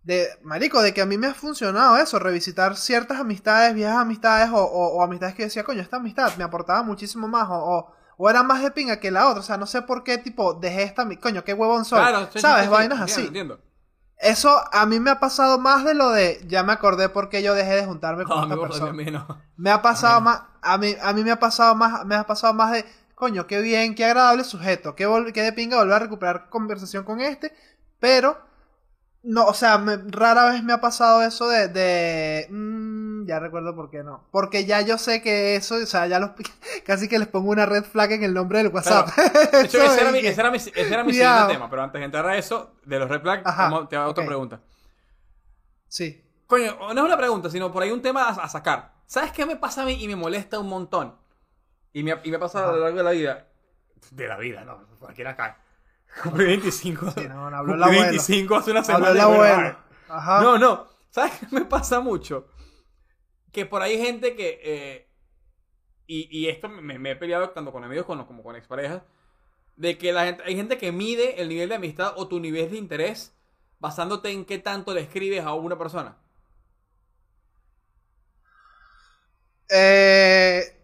de, marico, de que a mí me ha funcionado eso, revisitar ciertas amistades, viejas amistades o, o- o amistades que decía, coño, esta amistad me aportaba muchísimo más o, o, era más de pinga que la otra, o sea, no sé por qué, tipo, dejé esta, coño, qué huevón soy, Claro, sí, sí, ¿sabes? sí, sí, Vainas entiendo, así. entiendo. Eso a mí me ha pasado más de lo de, ya me acordé por qué yo dejé de juntarme con No, esta persona. a mí no. Me ha pasado A mí no. más, a mí, a mí me ha pasado más, me ha pasado más de, coño, qué bien, qué agradable sujeto, qué, qué de pinga volver a recuperar conversación con este, pero, no, o sea, me- rara vez me ha pasado eso de, de, mm, ya recuerdo por qué no, porque ya yo sé que eso, o sea, ya los, casi que les pongo una red flag en el nombre del WhatsApp. De hecho, ese era mi, ese era mi, ese era mi Cuidado. siguiente tema, pero antes de entrar a eso, de los red flags, te hago otra pregunta. Sí. Coño, no es una pregunta, sino por ahí un tema a, a sacar. ¿Sabes qué me pasa a mí y me molesta un montón? Y me, y me ha pasado a lo largo de la vida. De la vida, no, cualquiera cae. Cumplí 25. Sí, no, no, habló el Cumplí abuelo. 25 hace una Habló semana. el abuelo. Ajá. No, no. ¿Sabes qué me pasa mucho? Que por ahí hay gente que. eh, y, y esto me, me he peleado tanto con amigos como, como con exparejas. De que la gente, hay gente que mide el nivel de amistad o tu nivel de interés basándote en qué tanto le escribes a una persona. Eh,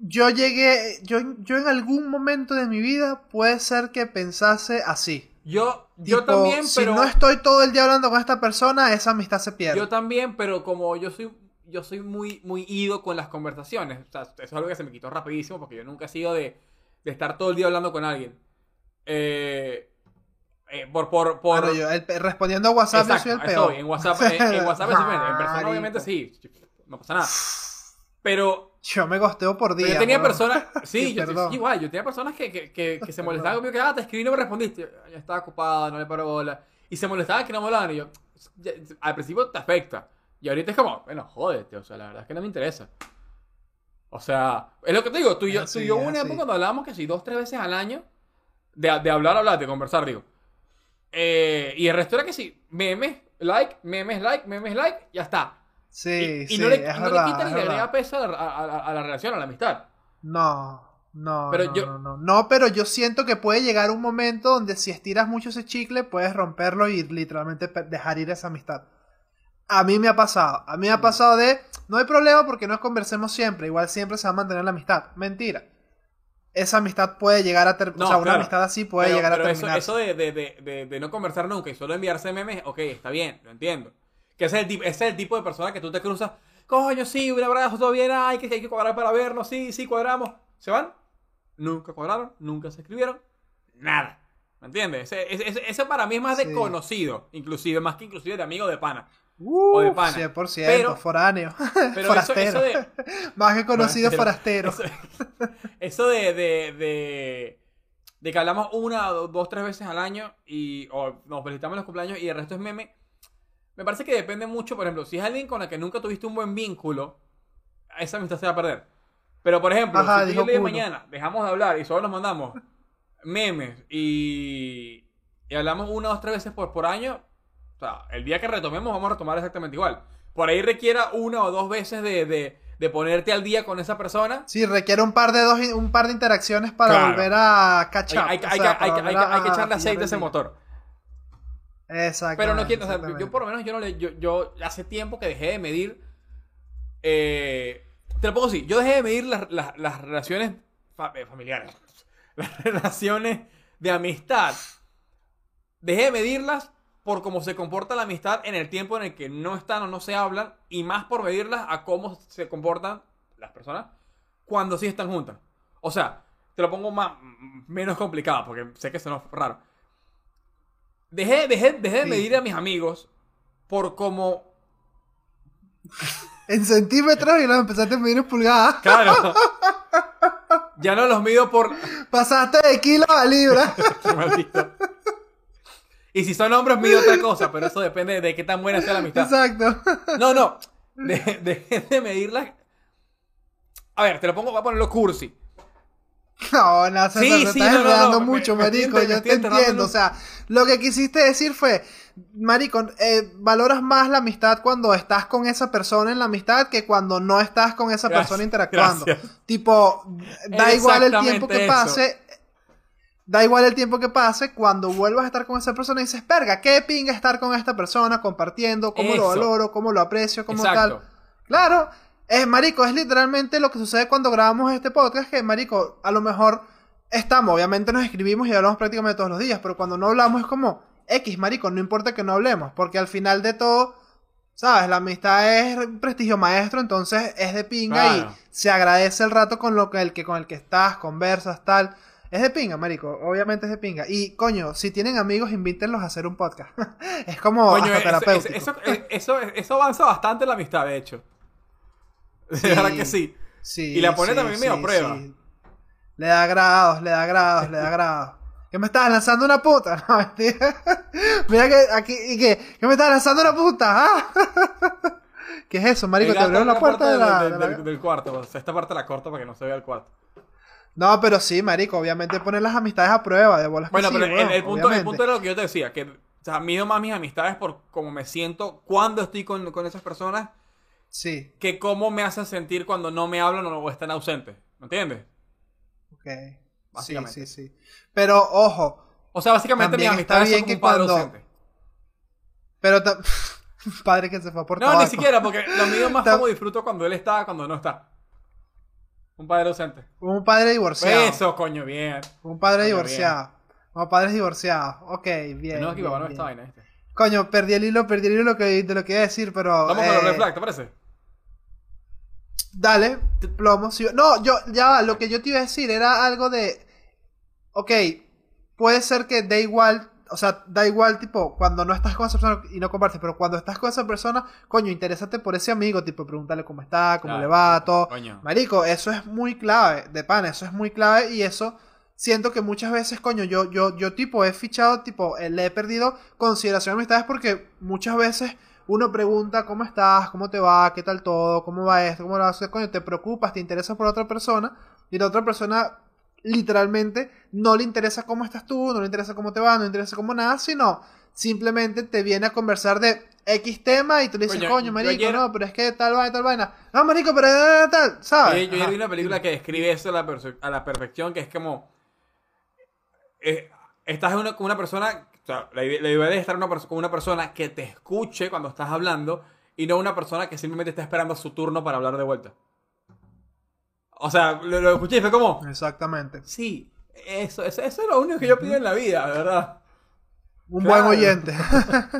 yo llegué, yo, yo en algún momento de mi vida puede ser que pensase así. Yo, yo Tipo, también, si pero. no estoy todo el día hablando con esta persona, esa amistad se pierde. Yo también, pero como yo soy. Yo soy muy, muy ido con las conversaciones. O sea, eso es algo que se me quitó rapidísimo porque yo nunca he sido de, de estar todo el día hablando con alguien. Eh, eh, por, por, por, yo, el respondiendo a WhatsApp, yo soy el peor. En WhatsApp, en, en WhatsApp. En persona, obviamente, sí. No pasa nada. Pero, Yo me gosteo por pero día. yo tenía personas. Sí, yo, sí, igual. Yo tenía personas que, que, que, que se molestaban conmigo. Que, ah, te escribí y no me respondiste. Ya estaba ocupado, no le paro bola. Y se molestaban que no me hablaban. Y yo, al principio te afecta. Y ahorita es como, bueno, jódete. O sea, la verdad es que no me interesa. O sea, es lo que te digo. Tú y yo, Es tú y así, yo una así. época cuando hablábamos que sí, dos, tres veces al año. De, de hablar, hablar, de conversar, digo. Eh, y el resto era que sí, memes, like, memes, like, memes, like, ya está. Sí, y, y sí, no le, es y no verdad, le quita ni le agrega peso a la, a- a- a la relación, a la amistad. No, no, Pero no, yo- no, no. No, pero yo siento que puede llegar un momento donde si estiras mucho ese chicle, puedes romperlo y literalmente dejar ir esa amistad. A mí me ha pasado. A mí me ha pasado de, no hay problema porque no conversemos siempre. Igual siempre se va a mantener la amistad. Mentira. Esa amistad puede llegar a terminar. No, o sea, una amistad así puede pero llegar pero a eso, terminar. eso de, de, de, de no conversar nunca y solo enviarse memes, ok, está bien, lo entiendo. Que ese es el, tip- ese es el tipo de persona que tú te cruzas, coño, sí, un abrazo, todo bien, ay, que hay que cuadrar para vernos, sí, sí, cuadramos. ¿Se van? Nunca cuadraron, nunca se escribieron, nada. ¿Me entiendes? Ese, ese, ese- para mí es más de Sí. conocido, inclusive, más que inclusive de amigo de pana. o de pana. 100%, Pero- foráneo. Pero eso, forastero. eso de, Más que conocido Forastero. forastero. Eso, eso de, de, de, de que hablamos una, dos, tres veces al año y o nos felicitamos en los cumpleaños y el resto es meme. Me parece que depende mucho, por ejemplo, si es alguien con la que nunca tuviste un buen vínculo, esa amistad se va a perder. Pero, por ejemplo, Ajá, si tú y mañana dejamos de hablar y solo nos mandamos memes y, y hablamos una, dos, tres veces por, por año, o sea, el día que retomemos vamos a retomar exactamente igual. Por ahí requiera una o dos veces de, de, de ponerte al día con esa persona. Sí, requiere un par de dos, un par de interacciones para Claro. volver a catch Hay, up. hay, o hay, sea, que- hay, que- hay, hay echarle aceite a ese motor. Exacto. Pero no quiero, o sea, yo por lo menos yo no le, yo, yo hace tiempo que dejé de medir, eh, te lo pongo así, yo dejé de medir las, las- las relaciones fa- eh, familiares, las relaciones de amistad, dejé de medirlas por cómo se comporta la amistad en el tiempo en el que no están o no se hablan y más por medirlas a cómo se comportan las personas cuando sí están juntas. O sea, te lo pongo más, menos complicado porque sé que eso no es raro. Dejé, dejé, dejé de medir a mis amigos por cómo. En centímetros y los empezaste a medir en pulgadas. Claro. ya no los mido por. Pasaste de kilo a libra. Qué maldito. Y si son hombres, mido otra cosa, pero eso depende de qué tan buena sea la amistad. Exacto. No, no. De- Dejé de medirlas. A ver, te lo pongo, voy a ponerlo cursi. No, no, se Sí, te sí, estás no, no, enredando no, mucho, me marico. Yo te entiendo. O sea, lo que quisiste decir fue, marico, eh, valoras más la amistad cuando estás con esa persona en la amistad que cuando no estás con esa Gracias, persona interactuando. gracias. Tipo, da igual el tiempo que pase. da igual el tiempo que pase, cuando vuelvas a estar con esa persona dices, verga, qué pinga estar con esta persona compartiendo, cómo lo valoro, cómo lo aprecio, cómo Exacto. tal. Claro, es marico, es literalmente lo que sucede cuando grabamos este podcast, que marico, a lo mejor estamos, obviamente nos escribimos y hablamos prácticamente todos los días, pero cuando no hablamos es como X, marico, no importa que no hablemos, porque al final de todo, sabes, la amistad es prestigio maestro, entonces es de pinga Claro. y se agradece el rato con lo que el que con el que estás, conversas, tal. Es de pinga, marico, obviamente es de pinga. Y coño, si tienen amigos, invítenlos a hacer un podcast. es como Coño, hasta eso, terapéutico. eso, eso, eso, eso avanza bastante la amistad, de hecho. De verdad que sí. Sí, Y la pone sí, también medio sí, a prueba. sí. Le da grados, le da grados, le da grados. ¿Qué me estás lanzando una puta? No, mentira. Mira que aquí, ¿y qué? ¿Qué me estás lanzando una puta? ¿Ah? ¿Qué es eso, marico? Te abrieron la puerta de la... del, de la- del- del cuarto. O sea, esta parte la corto para que no se vea el cuarto. No, pero sí, marico, obviamente ponen las amistades a prueba, de bolas que Bueno, sí, pero el, punto, el punto era lo que yo te decía, que o sea, mido más mis amistades por cómo me siento cuando estoy con, con esas personas Sí, que cómo me hacen sentir cuando no me hablan o están ausentes. ¿Me entiendes? ok. Sí, Básicamente. sí, sí. Pero, ojo, O sea, básicamente está bien son como que un padre cuando- ausente. pero... ta- Padre que se fue por No, tabaco. ni siquiera, porque lo mido más como disfruto cuando él está, cuando no está. Un padre ausente. Un padre divorciado. Eso, coño, bien. Un padre Coño, divorciado. Como padres divorciados. Ok, bien. no, que bien, papá no bien. esta vaina, ¿viste? Coño, perdí el hilo, perdí el hilo de lo que, que iba a decir, pero. Vamos con los eh, red flags, ¿te parece? Dale, plomo. No, yo, ya lo que yo te iba a decir era algo de. Ok, puede ser que da igual. O sea, da igual, tipo, cuando no estás con esa persona y no compartes, pero cuando estás con esa persona, coño, interésate por ese amigo, tipo, pregúntale cómo está, cómo Claro. le va, todo. Coño. Marico, eso es muy clave, de pan, eso es muy clave y eso siento que muchas veces, coño, yo, yo, yo tipo he fichado, tipo, eh, le he perdido consideración a amistades porque muchas veces uno pregunta cómo estás, cómo te va, qué tal todo, cómo va esto, cómo lo haces, coño, te preocupas, te interesas por otra persona y la otra persona literalmente no le interesa cómo estás tú, no le interesa cómo te va, no le interesa cómo nada, sino simplemente te viene a conversar de X tema y tú le dices, Coño, marico, ayer- no, pero es que tal vaina, tal vaina. No, marico, pero eh, tal, ¿sabes? Yo, yo ayer Ajá. vi una película que describe eso a la, a la perfección, que es como... eh, estás una- con una persona... Sea, la, ide- la idea es estar una con una persona que te escuche cuando estás hablando y no una persona que simplemente está esperando su turno para hablar de vuelta. O sea, lo, lo escuché y fue como... Exactamente. Sí, eso, eso, eso es lo único que yo pido en la vida, ¿verdad? Un Claro. buen oyente.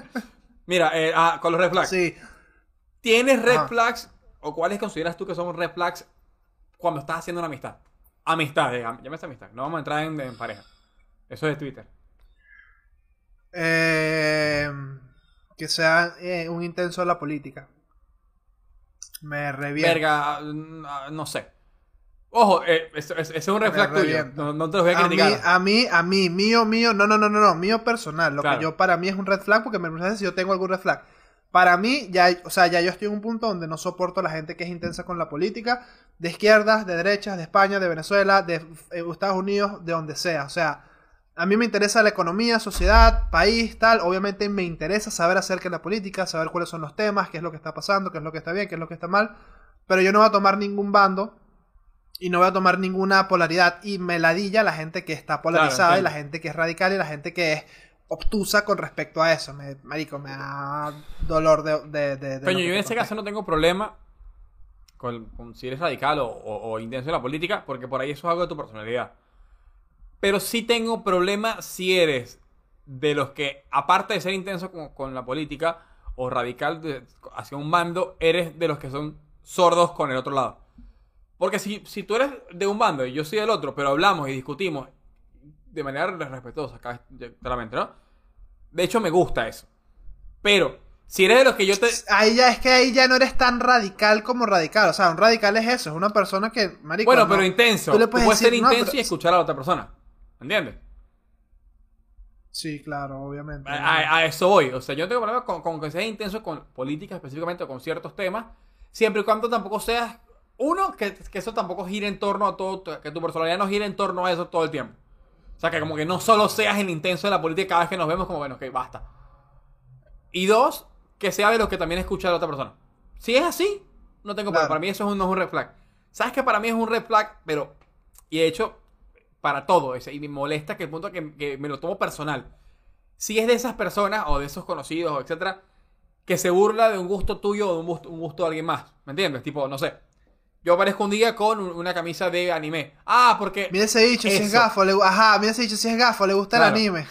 Mira, eh, ah, con los red flags. sí. ¿Tienes red Ajá. flags o cuáles consideras tú que son red flags cuando estás haciendo una amistad? Amistad, eh, llámese amistad. No vamos a entrar en, en pareja. Eso es de Twitter. Eh, que sea eh, un intenso de la política. Me revienta. Verga, ah, ah, no sé. Ojo, eh, ese ese es un tuyo. revienta. No, no te los voy a A mí, criticar. a mí, a mí, mío, mío, no, no, no, no, no, mío personal. Lo Claro. que yo para mí es un red flag porque me preguntas si yo tengo algún red flag. Para mí, ya, o sea, ya yo estoy en un punto donde no soporto a la gente que es intensa con la política, de izquierdas, de derechas, de España, de Venezuela, de eh, Estados Unidos, de donde sea. O sea, a mí me interesa la economía, sociedad, país, tal. Obviamente me interesa saber acerca de la política, saber cuáles son los temas, qué es lo que está pasando, qué es lo que está bien, qué es lo que está mal. Pero yo no voy a tomar ningún bando y no voy a tomar ninguna polaridad y me ladilla la gente que está polarizada y entiendo. la gente que es radical y la gente que es obtusa con respecto a eso. Me, marico, me da dolor de... de, yo en ese caso no tengo problema con, con si eres radical o, o- o intenso en la política, porque por ahí eso es algo de tu personalidad. Pero sí tengo problema si eres de los que, aparte de ser intenso con, con la política o radical de- hacia un bando, eres de los que son sordos con el otro lado. Porque si, si tú eres de un bando y yo soy del otro, pero hablamos y discutimos de manera respetuosa, acá, claramente, ¿no? De hecho, me gusta eso. Pero, si eres de los que yo te... Ahí ya es que ahí ya no eres tan radical como radical. O sea, un radical es eso, es una persona que, marico, Bueno, no- pero intenso. tú le Tú puedes ser no, intenso pero- y escuchar a la otra persona. ¿Entiendes? Sí, claro, obviamente. A, eso voy. O sea, yo no tengo problema con, con que seas intenso con política específicamente o con ciertos temas, siempre y cuando tampoco seas uno que, que eso tampoco gire en torno a todo, que tu personalidad no gire en torno a eso todo el tiempo. O sea, que como que no solo seas el intenso de la política cada vez que nos vemos, como bueno, ok, basta. Y dos, que sea de los que también escucha a la otra persona. Si es así, no tengo problema. Claro. Para mí eso es un- no es un red flag. ¿Sabes que para mí es un red flag? Pero, y de hecho, para todo. y me molesta que el punto que, que me lo tomo personal. Si es de esas personas o de esos conocidos, etcétera, que se burla de un gusto tuyo o de un gusto, un gusto de alguien más. ¿Me entiendes? Tipo, no sé. Yo aparezco un día con un- una camisa de anime. Ah, porque. Mira ese bicho, si es Eso. gafo, le, ajá, mira ese bicho, si es gafo, le gusta Claro. el anime.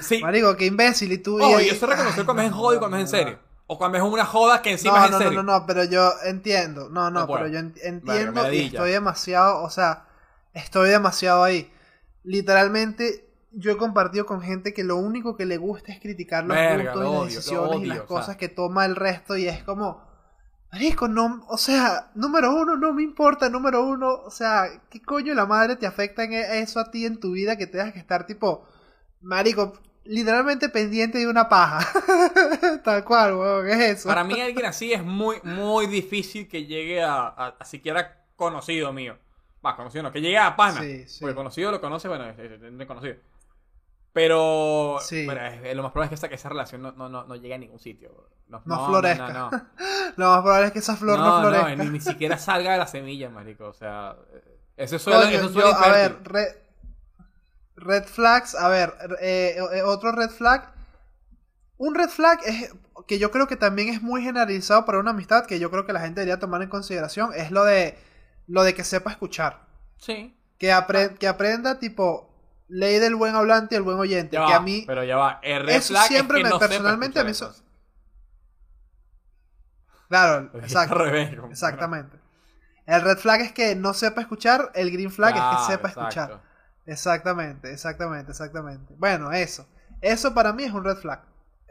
Sí. Marico, qué imbécil, y tú... Ojo, y, y eso reconocer cuando es en joda y cuando es en serio. O cuando es una joda que encima No, es en no, no, serio. no, no, pero yo entiendo. No, no, No pero yo entiendo me y estoy demasiado, o sea, estoy demasiado ahí. Literalmente, yo he compartido con gente que lo único que le gusta es criticar los Verga, gustos lo y las odio, decisiones y las o sea. cosas que toma el resto y es como... Marico, no, o sea, número uno, no me importa, número uno, o sea, ¿qué coño la madre te afecta en e- eso a ti en tu vida que tengas que estar tipo, marico, literalmente pendiente de una paja? Tal cual, weón, ¿qué es eso? Para mí alguien así es muy, muy difícil que llegue a, a, a siquiera conocido mío. Va, conocido no, que llegue a pana. Sí, sí. Porque conocido lo conoce, bueno, es, es- es desconocido. Pero, Sí. pero es- es- lo más probable es que esa, que esa relación no, no, no, no llegue a ningún sitio. No, florezca. Lo más probable es que esa flor no, no, no, florezca. ni, ni siquiera salga de la semilla, marico. O sea, eh, ese suelo, Coño, eso yo, suelo a ver, red, red flags, a ver, eh, eh, otro red flag. Un red flag es que yo creo que también es muy generalizado para una amistad, que yo creo que la gente debería tomar en consideración, es lo de lo de que sepa escuchar. Sí. Que, apre- que aprenda, tipo, ley del buen hablante y el buen oyente. Ya que va, a mí, pero ya va. El eso flag siempre es que me- no personalmente a mí eso- claro, exacto. revés, Exactamente. El red flag es que no sepa escuchar, el green flag es que sepa exacto. escuchar. Exactamente, exactamente, exactamente. Bueno, eso. Eso para mí es un red flag.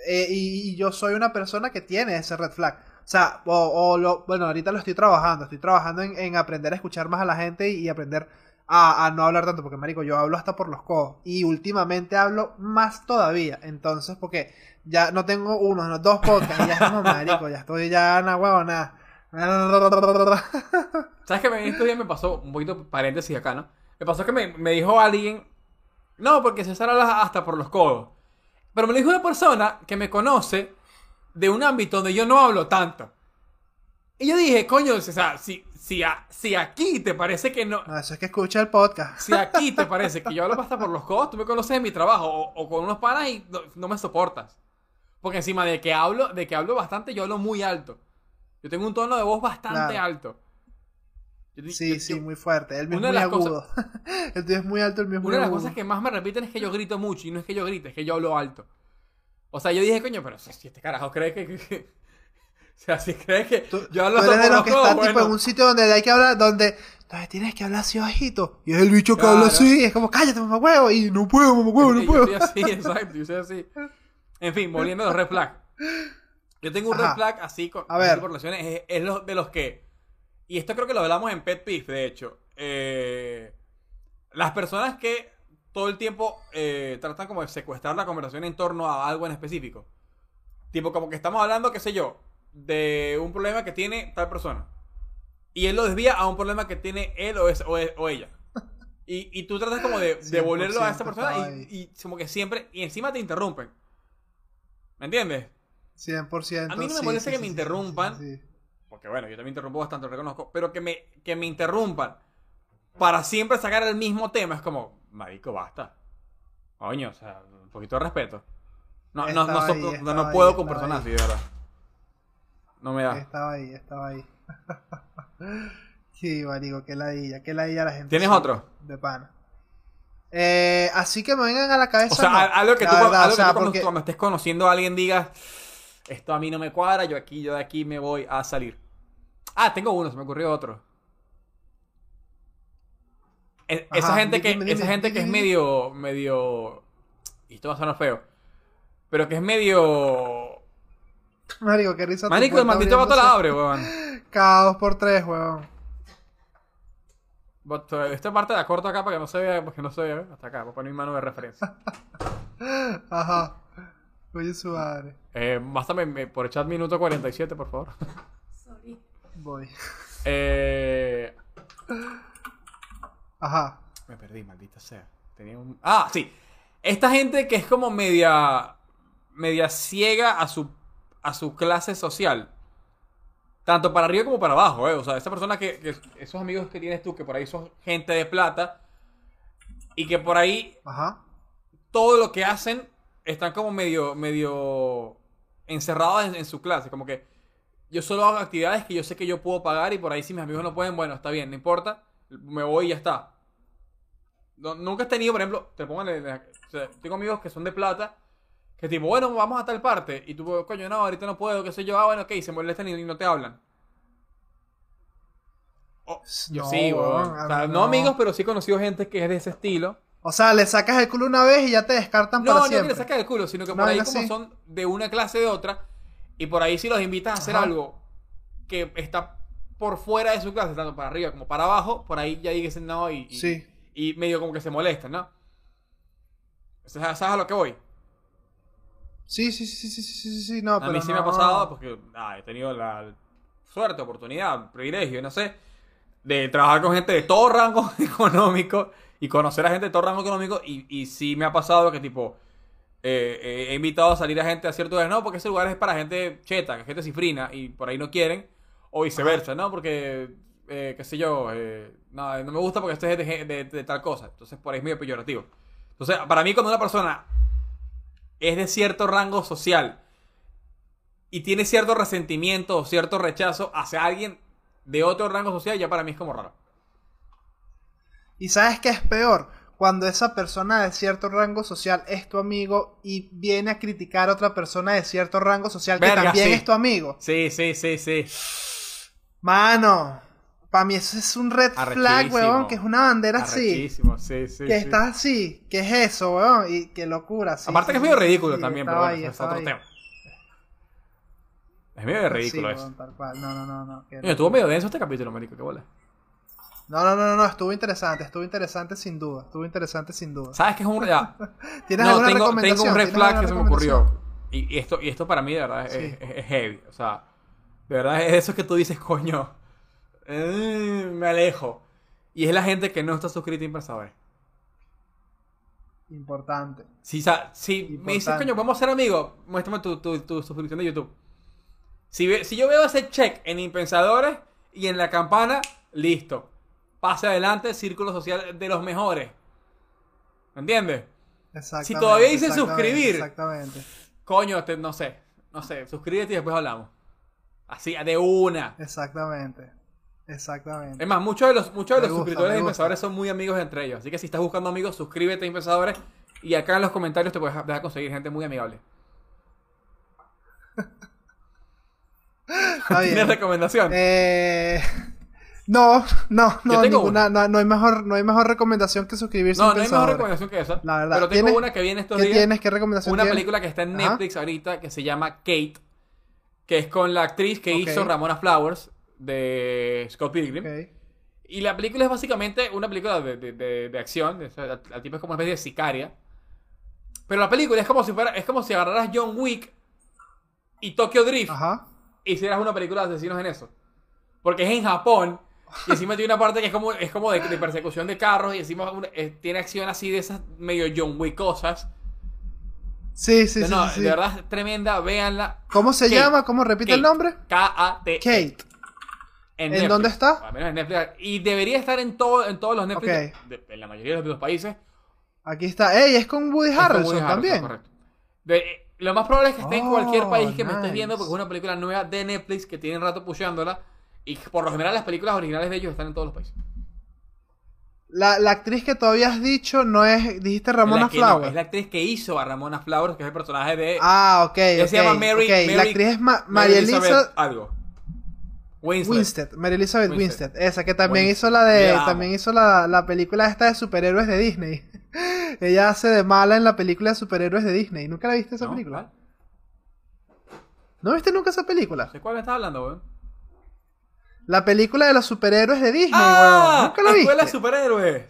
Eh, y, y yo soy una persona que tiene ese red flag. O sea, o, o lo, bueno, ahorita lo estoy trabajando. Estoy trabajando en, en aprender a escuchar más a la gente y, y aprender a, a no hablar tanto. Porque, marico, yo hablo hasta por los codos. Y últimamente hablo más todavía. Entonces, porque ya no tengo uno, no, dos podcasts. Y ya es como, marico, ya estoy ya en la huevona. ¿Sabes que me, estos días me pasó, un poquito paréntesis acá, ¿no? Me pasó que me, me dijo alguien, no, porque César habla hasta por los codos. Pero me lo dijo una persona que me conoce de un ámbito donde yo no hablo tanto. Y yo dije, coño, César, si, si, a- si aquí te parece que no... No, eso es que escucha el podcast. Si aquí te parece que yo hablo hasta por los codos, tú me conoces en mi trabajo o, o con unos panas y no, no me soportas. Porque encima de que hablo, de que hablo bastante, yo hablo muy alto. Yo tengo un tono de voz bastante Claro. alto. Yo- Sí, yo- sí, yo- muy fuerte. El mío es de muy agudo. el tuyo es muy alto, el mío es muy Una de las agudo. cosas que más me repiten es que yo grito mucho y no es que yo grite, es que yo hablo alto. O sea, yo dije, coño, pero si este carajo cree que... o sea, si cree que Tú, yo hablo tú eres de los que está tipo en un sitio donde hay que hablar, donde, donde tienes que hablar así bajito. Y es el bicho que Claro. habla así. Es como, cállate, mamá huevo. Y no puedo, mamá huevo, no Yo puedo. soy así, exacto, yo soy así. En fin, volviendo a los red flags. Yo tengo un Ajá. red flag así con A ver. relaciones. Es, es lo- de los que. Y esto creo que lo hablamos en Pet Peeve, de hecho. Eh, las personas que todo el tiempo eh, tratan como de secuestrar la conversación en torno a algo en específico. Tipo, como que estamos hablando, qué sé yo, de un problema que tiene tal persona. Y él lo desvía a un problema que tiene él o, es, o, es- o ella. Y, y tú tratas como de 100% devolverlo a esa persona y, como que siempre, y encima te interrumpen. ¿Me entiendes? 100%. A mí no me molesta sí, que sí, me interrumpan. sí. Porque bueno, yo también interrumpo bastante, lo reconozco. Pero que me, que me interrumpan para siempre sacar el mismo tema. Es como, marico, basta. Coño, o sea, un poquito de respeto. No, no, no, Estaba so- ahí, no- no, estaba ahí, puedo con personas ahí. así, de verdad. No me da. Estaba ahí, estaba ahí. sí, marico, qué ladilla, qué ladilla la gente. ¿Tienes otro? De pana. Eh, así que me vengan a la cabeza. O sea, no. algo que La tú, verdad, algo o sea, que tú cuando, cuando estés conociendo a alguien digas, esto a mí no me cuadra, yo aquí, yo de aquí me voy a salir. Ah, tengo uno, se me ocurrió otro. E- esa Ajá, gente que, dime, dime, esa gente que es medio, medio, y esto va a sonar feo, pero que es medio, Marico, qué risa. marico, el maldito gato la abre, weón. Cada dos por tres, weón. But, uh, Esta parte la corto acá para que no se vea, porque no se vea, hasta acá, voy a poner mi mano de referencia. Ajá. Oye, su madre. Eh, bástame me- por el chat minuto 47, por favor. Sorry. Voy. Eh, Ajá. Me perdí, maldita sea. Tenía un... Ah, sí. Esta gente que es como media. media ciega a su. a su clase social. Tanto para arriba como para abajo, ¿eh? O sea, esa persona que, que- esos amigos que tienes tú, que por ahí son gente de plata. Y que por ahí Ajá. todo lo que hacen están como medio, medio encerrados en, en su clase. Como que yo solo hago actividades que yo sé que yo puedo pagar y por ahí si mis amigos no pueden, bueno, está bien, no importa, me voy y ya está. No- nunca he tenido, por ejemplo, te pongo en el- o sea, tengo amigos que son de plata, que tipo, bueno, vamos a tal parte, y tú, coño, no, ahorita no puedo, qué sé yo, ah, bueno, ok, se molestan y, y no te hablan. Oh, yo No, sí, weón. O sea, no. no. amigos, pero sí he conocido gente que es de ese estilo. O sea, le sacas el culo una vez y ya te descartan No, para no que siempre. le saques el culo, sino que por ahí como son de una clase de otra, y por ahí si los invitas a hacer Ajá. algo que está por fuera de su clase, tanto para arriba como para abajo, por ahí ya dicen no y, y, Sí. y medio como que se molestan, ¿no? ¿Sabes a lo que voy? Sí, sí, sí, sí, sí, sí, sí, no, A pero mí sí no. me ha pasado porque ah, he tenido la suerte, oportunidad, privilegio, no sé, de trabajar con gente de todo rango económico y conocer a gente de todo rango económico y, y sí me ha pasado que tipo eh, eh, he invitado a salir a gente a ciertos lugares, no, porque ese lugar es para gente cheta, que gente cifrina y por ahí no quieren, o viceversa, ¿no? Porque, eh, qué sé yo, eh, no, no me gusta porque este es de, de- de tal cosa, entonces por ahí es medio peyorativo. Entonces, para mí cuando una persona es de cierto rango social y tiene cierto resentimiento o cierto rechazo hacia alguien de otro rango social, ya para mí es como raro. Y sabes qué es peor, cuando esa persona de cierto rango social es tu amigo y viene a criticar a otra persona de cierto rango social que también sí. es tu amigo. Sí, sí, sí, sí. Mano, para mí eso es un red flag, weón, que es una bandera así. Arrechísimo, sí, sí. Que sí. estás así, ¿qué es eso, weón? Y qué locura, sí, Aparte sí, que es medio ridículo también, pero bueno, ahí, es otro ahí. tema. Es medio ridículo eso. weón, tal cual. No, no, no, no. Coño, estuvo medio denso este capítulo, marico, qué bola. No, no, no, no, no, estuvo interesante, estuvo interesante sin duda, estuvo interesante sin duda. ¿Sabes qué es un... ya. ¿Tienes No, alguna tengo, recomendación? tengo un red ¿Tienes flag que se me ocurrió. Y, y esto, y esto para mí de verdad es, Sí. es- es heavy. O sea, de verdad es eso que tú dices, coño. eh, me alejo. Y es la gente que no está suscrita a Impensadores. Importante. Si, si me dices, coño, vamos a ser amigos, muéstrame tu, tu, tu suscripción de YouTube. Si, si yo veo ese check en Impensadores y en la campana, listo. Pase adelante, círculo social de los mejores. ¿Me entiendes? Exactamente. todavía dice suscribir. Exactamente. Coño, te- no sé. No sé, suscríbete y después hablamos. Así, de una. Exactamente. Exactamente. Es más, muchos de los, muchos de Me los gusta, suscriptores de gusta. Impensadores son muy amigos entre ellos. Así que si estás buscando amigos, suscríbete a Impensadores. Y acá en los comentarios te puedes dejar conseguir gente muy amigable. ¿Tienes recomendación? Eh, no, no, no, tengo ninguna, no, no hay mejor, no hay mejor recomendación que suscribirse no, a no hay mejor recomendación que esa. La verdad. Pero tengo ¿Tienes- una que viene estos ¿Qué días. tienes? ¿Qué recomendación Una tienes? película que está en Ajá. Netflix ahorita que se llama Kate. Que es con la actriz que hizo Ramona Flowers de Scott Pilgrim. Y la película es básicamente una película de, de, de- de acción. de- o sea, la, la tipa es como una especie de sicaria. Pero la película es como si fuera, es como si agarraras John Wick y Tokyo Drift Ajá. y hicieras una película de asesinos en eso. Porque es en Japón. Y encima tiene una parte que es como, es como de, persecución de carros. Y encima una- eh, tiene acción así de esas medio John Wick cosas. Sí, sí, sí. no, sí, sí. de verdad es tremenda. Véanla. ¿Cómo se Kate. llama? ¿Cómo repite el nombre? K-A-T. Kate. ¿En, ¿En dónde está? Al menos en Netflix. Y debería estar en, todo, en todos los Netflix. De- en la mayoría de los países. Aquí está. ¡Ey! Es con Woody Harrelson también. correcto. De- eh, lo más probable es que esté en Oh, cualquier país que me estés viendo porque es una película nueva de Netflix que tienen rato pusheándola. Y por lo general las películas originales de ellos están en todos los países. La, la actriz que todavía has dicho no es. Dijiste Ramona que no, Flowers. es la actriz que hizo a Ramona Flowers, que es el personaje de. Ah, ok. Ella ok, se llama Mary- ok. La Mary- actriz es Ma- Mary María Elizabeth Algo. Winslet. Winstead. María Elizabeth Winstead. Winstead. Esa que también Winstead. hizo la de. También hizo la, la película esta de superhéroes de Disney. Ella hace de mala en la película de superhéroes de Disney. ¿Nunca la viste esa ¿No? película? ¿Cuál? ¿No viste nunca esa película? ¿De cuál me estás hablando, weón? La película de los superhéroes de Disney, ¡Ah! weón. ¿Nunca la Escuela de viste? Superhéroes.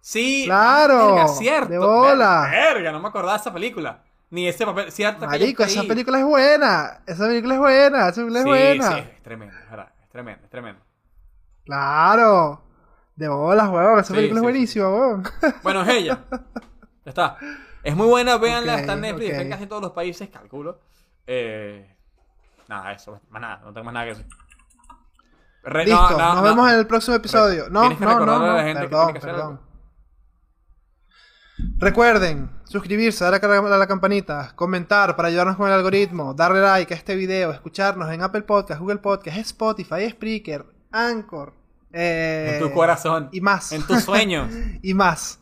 Sí. Claro, Verga, cierto. de bola. Ver- Verga, no me acordaba de esa película. Ni ese papel. Ella Marico, esa película es buena. Esa película es buena. Esa película es Sí, buena. sí, es tremendo, es verdad. Es tremendo, es tremendo. Claro. De bolas, weón. Esa Sí, película sí, es buenísima, weón. Bueno, es ella. Ya está. Es muy buena, véanla, Ok, está en Netflix, está en casi todos los países, calculo. Eh, nada, eso, más nada, no tengo más nada que decir. Re- Listo, no, nos no. vemos en el próximo episodio. No, que no, no, a la gente Perdón, que perdón. Recuerden suscribirse, darle a la, a la campanita, comentar para ayudarnos con el algoritmo, darle like a este video, escucharnos en Apple Podcast, Google Podcast, Spotify, Spreaker, Anchor. eh, En tu corazón. Y más. En tus sueños. y más.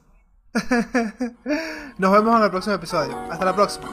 Nos vemos en el próximo episodio. Hasta la próxima.